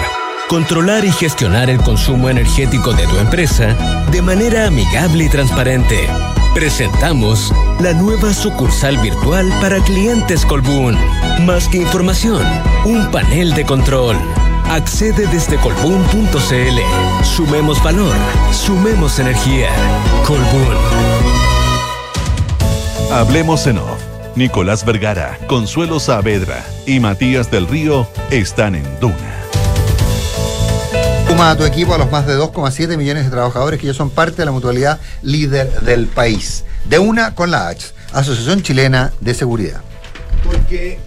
S10: controlar y gestionar el consumo energético de tu empresa de manera amigable y transparente. Presentamos la nueva sucursal virtual para clientes Colbún. Más que información, un panel de control Accede desde colbún.cl. Sumemos valor, sumemos energía. Colbún.
S11: Hablemos en off. Nicolás Vergara, Consuelo Saavedra y Matías del Río están en Duna.
S1: Suma a tu equipo a los más de 2,7 millones de trabajadores que ya son parte de la mutualidad líder del país. De una con la H, Asociación Chilena de Seguridad.
S3: Porque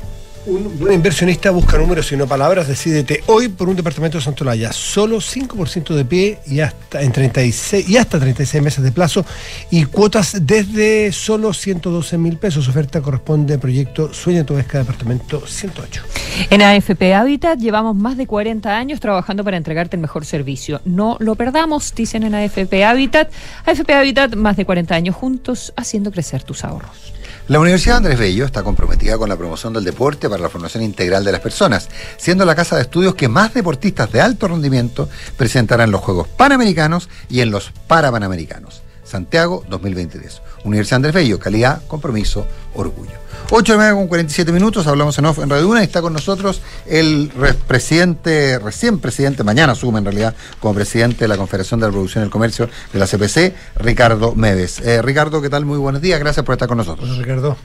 S3: un buen inversionista busca números y no palabras. Decídete hoy por un departamento de Santolaya. Solo 5% de pie y hasta, en 36, y hasta 36 meses de plazo y cuotas desde solo 112 mil pesos. Oferta corresponde al proyecto Sueña tu Vesca, departamento 108.
S2: En AFP Habitat llevamos más de 40 años trabajando para entregarte el mejor servicio. No lo perdamos, dicen en AFP Habitat. AFP Habitat, más de 40 años juntos haciendo crecer tus ahorros.
S1: La Universidad Andrés Bello está comprometida con la promoción del deporte para la formación integral de las personas, siendo la casa de estudios que más deportistas de alto rendimiento presentarán en los Juegos Panamericanos y en los Parapanamericanos. Santiago 2023. Universidad Andrés Bello, calidad, compromiso, orgullo. 8 de mayo con 47 minutos, hablamos en off en Radio Una y está con nosotros el presidente, recién presidente, mañana asume en realidad, como presidente de la Confederación de la Producción y el Comercio de la CPC, Ricardo Meves. Eh, Ricardo, ¿qué tal? Muy buenos días, gracias por estar con nosotros.
S3: Hola, Ricardo.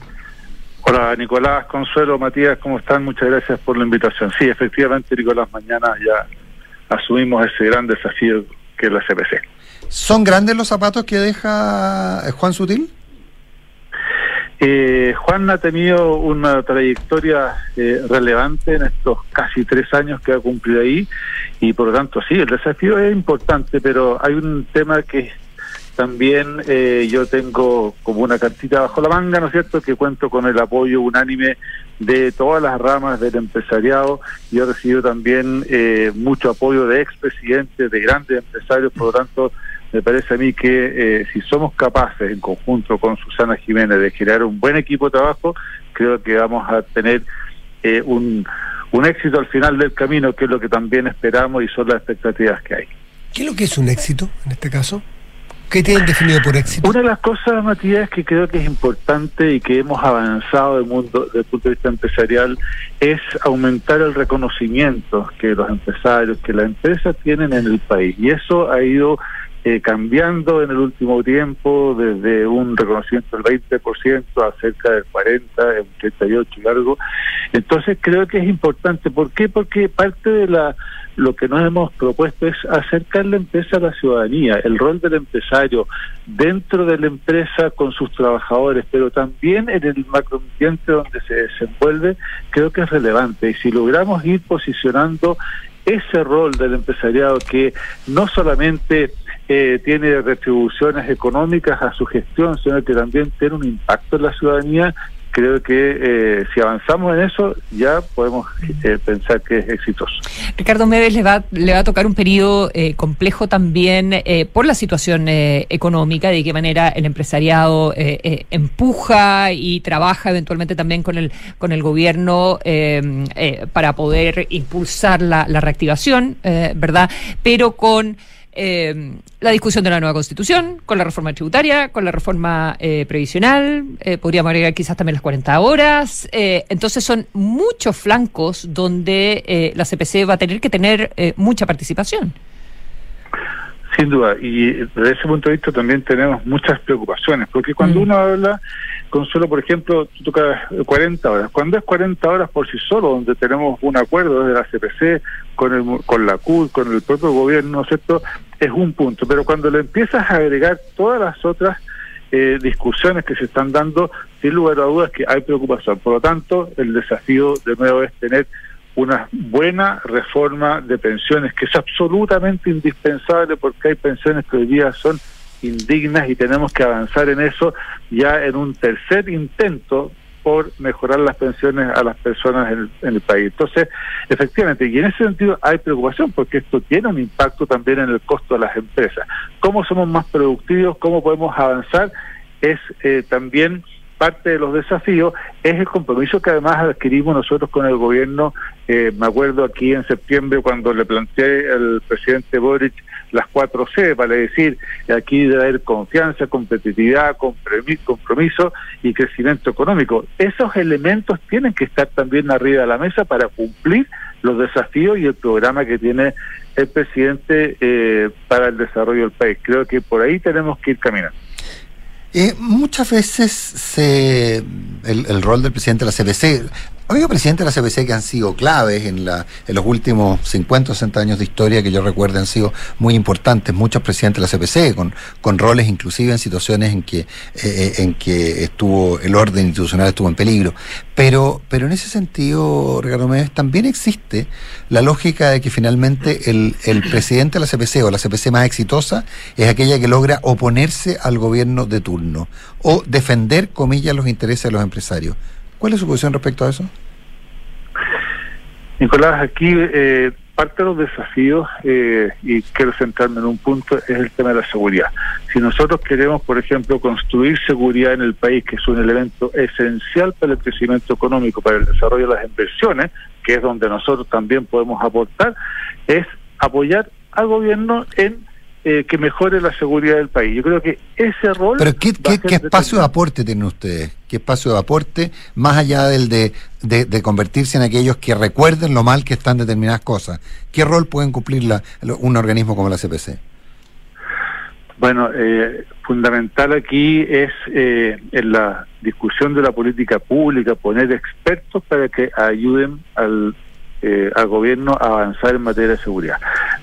S12: Hola, Nicolás, Consuelo, Matías, ¿cómo están? Muchas gracias por la invitación. Sí, efectivamente, Nicolás, mañana ya asumimos ese gran desafío que es la CPC.
S1: ¿Son grandes los zapatos que deja Juan Sutil?
S12: Eh, Juan ha tenido una trayectoria eh, relevante en estos casi tres años que ha cumplido ahí y por lo tanto sí, el desafío es importante, pero hay un tema que también eh, yo tengo como una cartita bajo la manga, ¿no es cierto?, que cuento con el apoyo unánime de todas las ramas del empresariado y he recibido también eh, mucho apoyo de expresidentes, de grandes empresarios, por lo tanto me parece a mí que eh, si somos capaces en conjunto con Susana Jiménez de generar un buen equipo de trabajo, creo que vamos a tener eh, un, un éxito al final del camino, que es lo que también esperamos y son las expectativas que hay.
S3: ¿Qué es lo que es un éxito en este caso? ¿Qué tienen definido por éxito?
S12: Una de las cosas, Matías, que creo que es importante y que hemos avanzado del mundo desde el punto de vista empresarial es aumentar el reconocimiento que los empresarios, que las empresas tienen en el país. Y eso ha ido eh, cambiando en el último tiempo desde un reconocimiento del 20% a cerca del 40, un 38 y largo. Entonces creo que es importante. ¿Por qué? Porque parte de la lo que nos hemos propuesto es acercar la empresa a la ciudadanía, el rol del empresario dentro de la empresa con sus trabajadores, pero también en el macroambiente donde se desenvuelve, creo que es relevante. Y si logramos ir posicionando ese rol del empresariado que no solamente tiene retribuciones económicas a su gestión, sino que también tiene un impacto en la ciudadanía, creo que eh, si avanzamos en eso ya podemos eh, pensar que es exitoso.
S2: Ricardo Méndez le va, le va a tocar un periodo eh, complejo también por la situación económica, de qué manera el empresariado empuja y trabaja eventualmente también con el, con el gobierno para poder impulsar la, la reactivación, ¿verdad? Pero con eh, la discusión de la nueva constitución, con la reforma tributaria, con la reforma eh, previsional, eh, podríamos agregar quizás también las 40 horas. Eh, entonces son muchos flancos donde la CPC va a tener que tener mucha participación.
S12: Sin duda, y desde ese punto de vista también tenemos muchas preocupaciones, porque cuando mm. uno habla, Consuelo, por ejemplo, tú tocas 40 horas, cuando es 40 horas por sí solo, donde tenemos un acuerdo desde la CPC con, el, con la CUD, con el propio gobierno, ¿no es cierto?, es un punto, pero cuando le empiezas a agregar todas las otras eh, discusiones que se están dando, sin lugar a dudas que hay preocupación. Por lo tanto, el desafío de nuevo es tener una buena reforma de pensiones, que es absolutamente indispensable porque hay pensiones que hoy día son indignas y tenemos que avanzar en eso ya en un tercer intento por mejorar las pensiones a las personas en el, país. Entonces, efectivamente, y en ese sentido hay preocupación porque esto tiene un impacto también en el costo de las empresas. ¿Cómo somos más productivos? ¿Cómo podemos avanzar? Es eh, también parte de los desafíos es el compromiso que además adquirimos nosotros con el gobierno. Eh, me acuerdo aquí en septiembre cuando le planteé al presidente Boric las cuatro C, vale decir, aquí debe haber confianza, competitividad, compromiso y crecimiento económico. Esos elementos tienen que estar también arriba de la mesa para cumplir los desafíos y el programa que tiene el presidente eh, para el desarrollo del país. Creo que por ahí tenemos que ir caminando.
S1: Eh, muchas veces se, el, rol del presidente de la CBC ha habido presidentes de la CPC que han sido claves en, la, en los últimos 50 o 60 años de historia que yo recuerdo han sido muy importantes. Muchos presidentes de la CPC con, roles inclusive en situaciones en que, eh, eh, en que estuvo el orden institucional estuvo en peligro. Pero, pero en ese sentido, Ricardo Méndez, también existe la lógica de que finalmente el, el presidente de la CPC o la CPC más exitosa es aquella que logra oponerse al gobierno de turno o defender, comillas, los intereses de los empresarios. ¿Cuál es su posición respecto a eso?
S12: Nicolás, aquí eh, parte de los desafíos, eh, y quiero centrarme en un punto, es el tema de la seguridad. Si nosotros queremos, por ejemplo, construir seguridad en el país, que es un elemento esencial para el crecimiento económico, para el desarrollo de las inversiones, que es donde nosotros también podemos aportar, es apoyar al gobierno en eh, que mejore la seguridad del país. Yo creo que ese rol...
S1: Pero ¿qué, qué, espacio de aporte tienen ustedes? ¿Qué espacio de aporte, más allá del de, de, convertirse en aquellos que recuerden lo mal que están determinadas cosas? ¿Qué rol pueden cumplir la, un organismo como la CPC?
S12: Bueno, eh, fundamental aquí es eh, en la discusión de la política pública poner expertos para que ayuden al eh, al gobierno avanzar en materia de seguridad.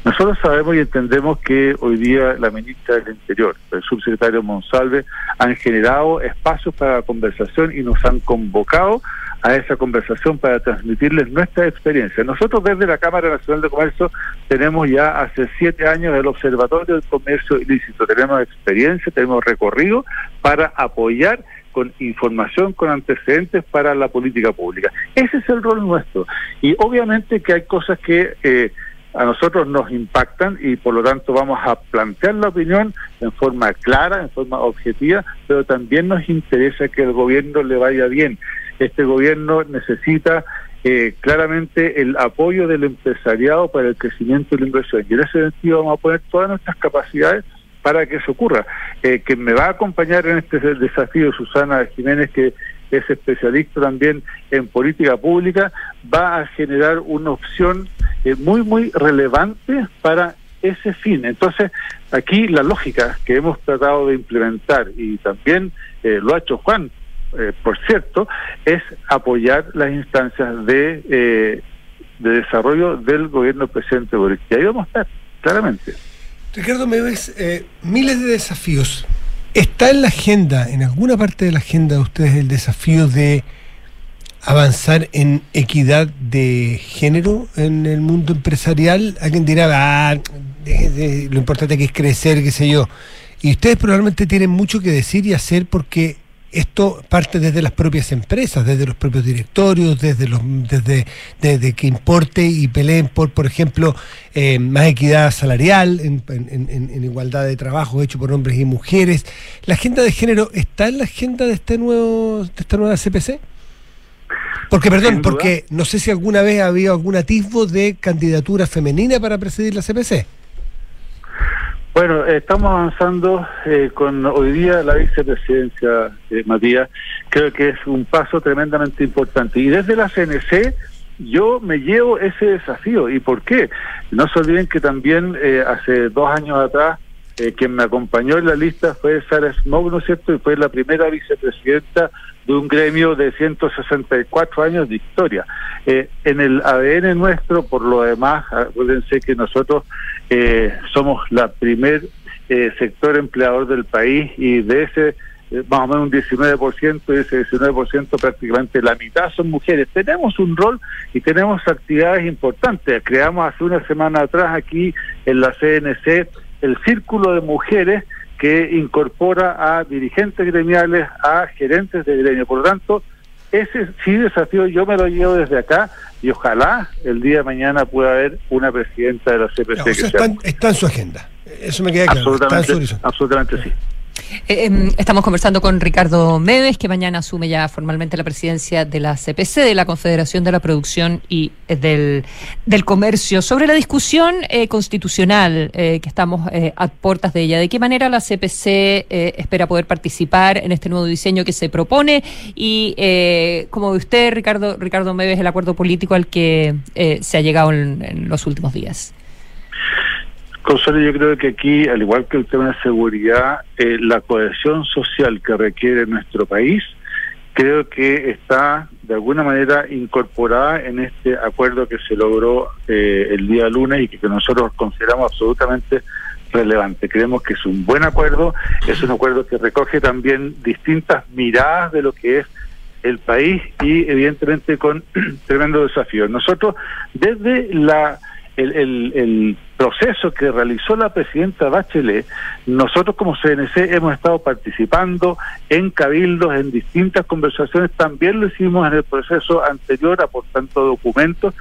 S12: Nosotros sabemos y entendemos que hoy día la ministra del Interior, el subsecretario Monsalve, han generado espacios para la conversación y nos han convocado a esa conversación para transmitirles nuestra experiencia. Nosotros desde la Cámara Nacional de Comercio tenemos ya hace siete años el Observatorio del Comercio Ilícito, tenemos experiencia, tenemos recorrido para apoyar con información, con antecedentes para la política pública. Ese es el rol nuestro. Y obviamente que hay cosas que eh, a nosotros nos impactan y por lo tanto vamos a plantear la opinión en forma clara, en forma objetiva, pero también nos interesa que el gobierno le vaya bien. Este gobierno necesita eh, claramente el apoyo del empresariado para el crecimiento y la inversión. Y en ese sentido vamos a poner todas nuestras capacidades para que eso ocurra. Eh, que me va a acompañar en este desafío Susana Jiménez, que es especialista también en política pública, va a generar una opción eh, muy, muy relevante para ese fin. Entonces, aquí la lógica que hemos tratado de implementar, y también eh, lo ha hecho Juan, por cierto, es apoyar las instancias de, de desarrollo del gobierno del presidente Boris. Y ahí vamos a estar, claramente.
S3: Ricardo me ves eh, miles de desafíos. ¿Está en la agenda, en alguna parte de la agenda de ustedes, el desafío de avanzar en equidad de género en el mundo empresarial? Alguien dirá, ah, lo importante que es crecer, qué sé yo. Y ustedes probablemente tienen mucho que decir y hacer porque esto parte desde las propias empresas, desde los propios directorios, desde los desde, desde que importe y peleen por, por ejemplo, eh, más equidad salarial, en, en, igualdad de trabajo hecho por hombres y mujeres. ¿La agenda de género está en la agenda de este nuevo de esta nueva CPC? Porque, perdón, porque no sé si alguna vez ha habido algún atisbo de candidatura femenina para presidir la CPC.
S12: Bueno, estamos avanzando eh, con hoy día la vicepresidencia, eh, Matías. Creo que es un paso tremendamente importante. Y desde la CNC yo me llevo ese desafío. ¿Y por qué? No se olviden que también eh, hace dos años atrás eh, quien me acompañó en la lista fue Sara Smog, ¿no es cierto? Y fue la primera vicepresidenta de un gremio de 164 años de historia. Eh, en el ADN nuestro, por lo demás, acuérdense que nosotros eh, somos la primer eh, sector empleador del país y de ese más o menos un 19% y ese 19% prácticamente la mitad son mujeres. Tenemos un rol y tenemos actividades importantes. Creamos hace una semana atrás aquí en la CNC el Círculo de Mujeres que incorpora a dirigentes gremiales, a gerentes de gremio. Por lo tanto, ese sí desafío yo me lo llevo desde acá y ojalá el día de mañana pueda haber una presidenta de la CPC.
S3: está, en su agenda. Eso me queda claro.
S12: Absolutamente, absolutamente sí.
S2: Eh, em, estamos conversando con Ricardo Medes, que mañana asume ya formalmente la presidencia de la CPC, de la Confederación de la Producción y eh, del, del Comercio, sobre la discusión eh, constitucional que estamos a puertas de ella. ¿De qué manera la CPC espera poder participar en este nuevo diseño que se propone? Y como usted, Ricardo, Ricardo Medes, el acuerdo político al que se ha llegado en los últimos días.
S12: Consuelo, yo creo que aquí, al igual que el tema de seguridad, eh, la cohesión social que requiere nuestro país, creo que está de alguna manera incorporada en este acuerdo que se logró eh, el día lunes y que, nosotros consideramos absolutamente relevante. Creemos que es un buen acuerdo, es un acuerdo que recoge también distintas miradas de lo que es el país y evidentemente con tremendo desafío. Nosotros desde la el, el proceso que realizó la presidenta Bachelet, nosotros como CNC hemos estado participando en cabildos, en distintas conversaciones, también lo hicimos en el proceso anterior, aportando documentos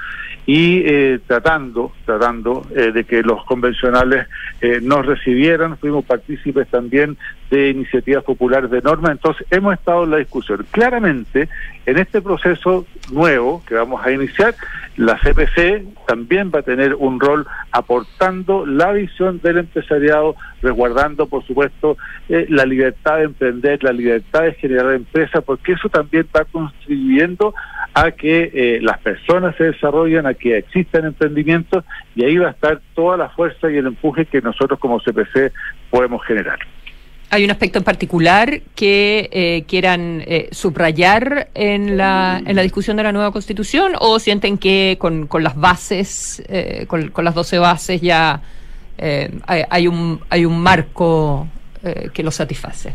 S12: y eh, tratando, tratando eh, de que los convencionales eh, nos recibieran, fuimos partícipes también de iniciativas populares de norma, entonces hemos estado en la discusión. Claramente, en este proceso nuevo que vamos a iniciar, la CPC también va a tener un rol la visión del empresariado, resguardando, por supuesto, eh, la libertad de emprender, la libertad de generar empresas, porque eso también va contribuyendo a que eh, las personas se desarrollen, a que existan emprendimientos, y ahí va a estar toda la fuerza y el empuje que nosotros como CPC podemos generar.
S2: ¿Hay un aspecto en particular que eh, quieran eh, subrayar en la, en la discusión de la nueva constitución o sienten que con, con las bases, eh, con, con, las 12 bases ya hay, hay, un, hay un marco que lo satisface?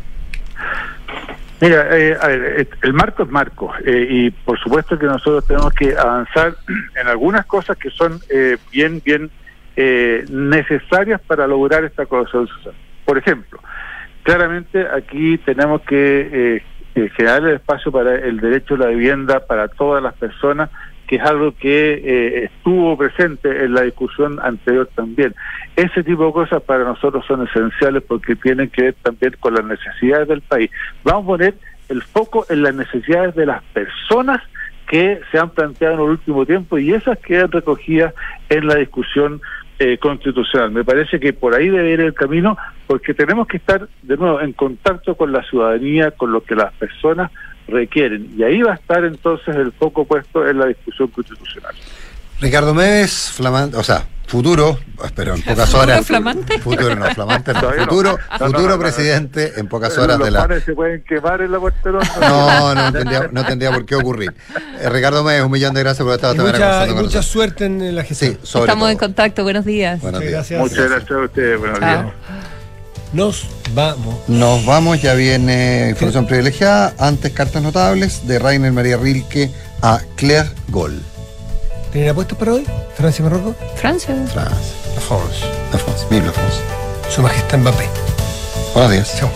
S12: Mira, a ver, el marco es marco y por supuesto que nosotros tenemos que avanzar en algunas cosas que son bien, bien necesarias para lograr esta cosa. Por ejemplo, Claramente aquí tenemos que eh, generar el espacio para el derecho a la vivienda para todas las personas, que es algo que eh, estuvo presente en la discusión anterior también. Ese tipo de cosas para nosotros son esenciales porque tienen que ver también con las necesidades del país. Vamos a poner el foco en las necesidades de las personas que se han planteado en el último tiempo y esas quedan recogidas en la discusión eh, constitucional. Me parece que por ahí debe ir el camino, porque tenemos que estar de nuevo en contacto con la ciudadanía, con lo que las personas requieren. Y ahí va a estar entonces el foco puesto en la discusión constitucional.
S1: Ricardo Méndez, o sea, futuro, espero en pocas horas.
S2: flamante?
S1: Futuro, no, flamante, futuro, futuro presidente en pocas horas de la.
S12: se pueden quemar en la
S1: No, no tendría, no tendría por qué ocurrir. Eh, Ricardo Méndez, un millón de gracias por estar
S3: mucha, mucha suerte en la gestión.
S2: Sí, Estamos en contacto, buenos días.
S12: Buenos días. Gracias. Muchas gracias a ustedes, buenos días.
S3: Nos vamos.
S1: Nos vamos, ya viene información privilegiada. Antes, cartas notables de Rainer María Rilke a Claire Gol.
S3: ¿Tienen apuestos para hoy? ¿Francia y Marruecos?
S2: Francia.
S1: Francia.
S3: La France.
S1: La France. Vive la France.
S3: Su Majestad Mbappé.
S1: Buenos días.
S3: Chao.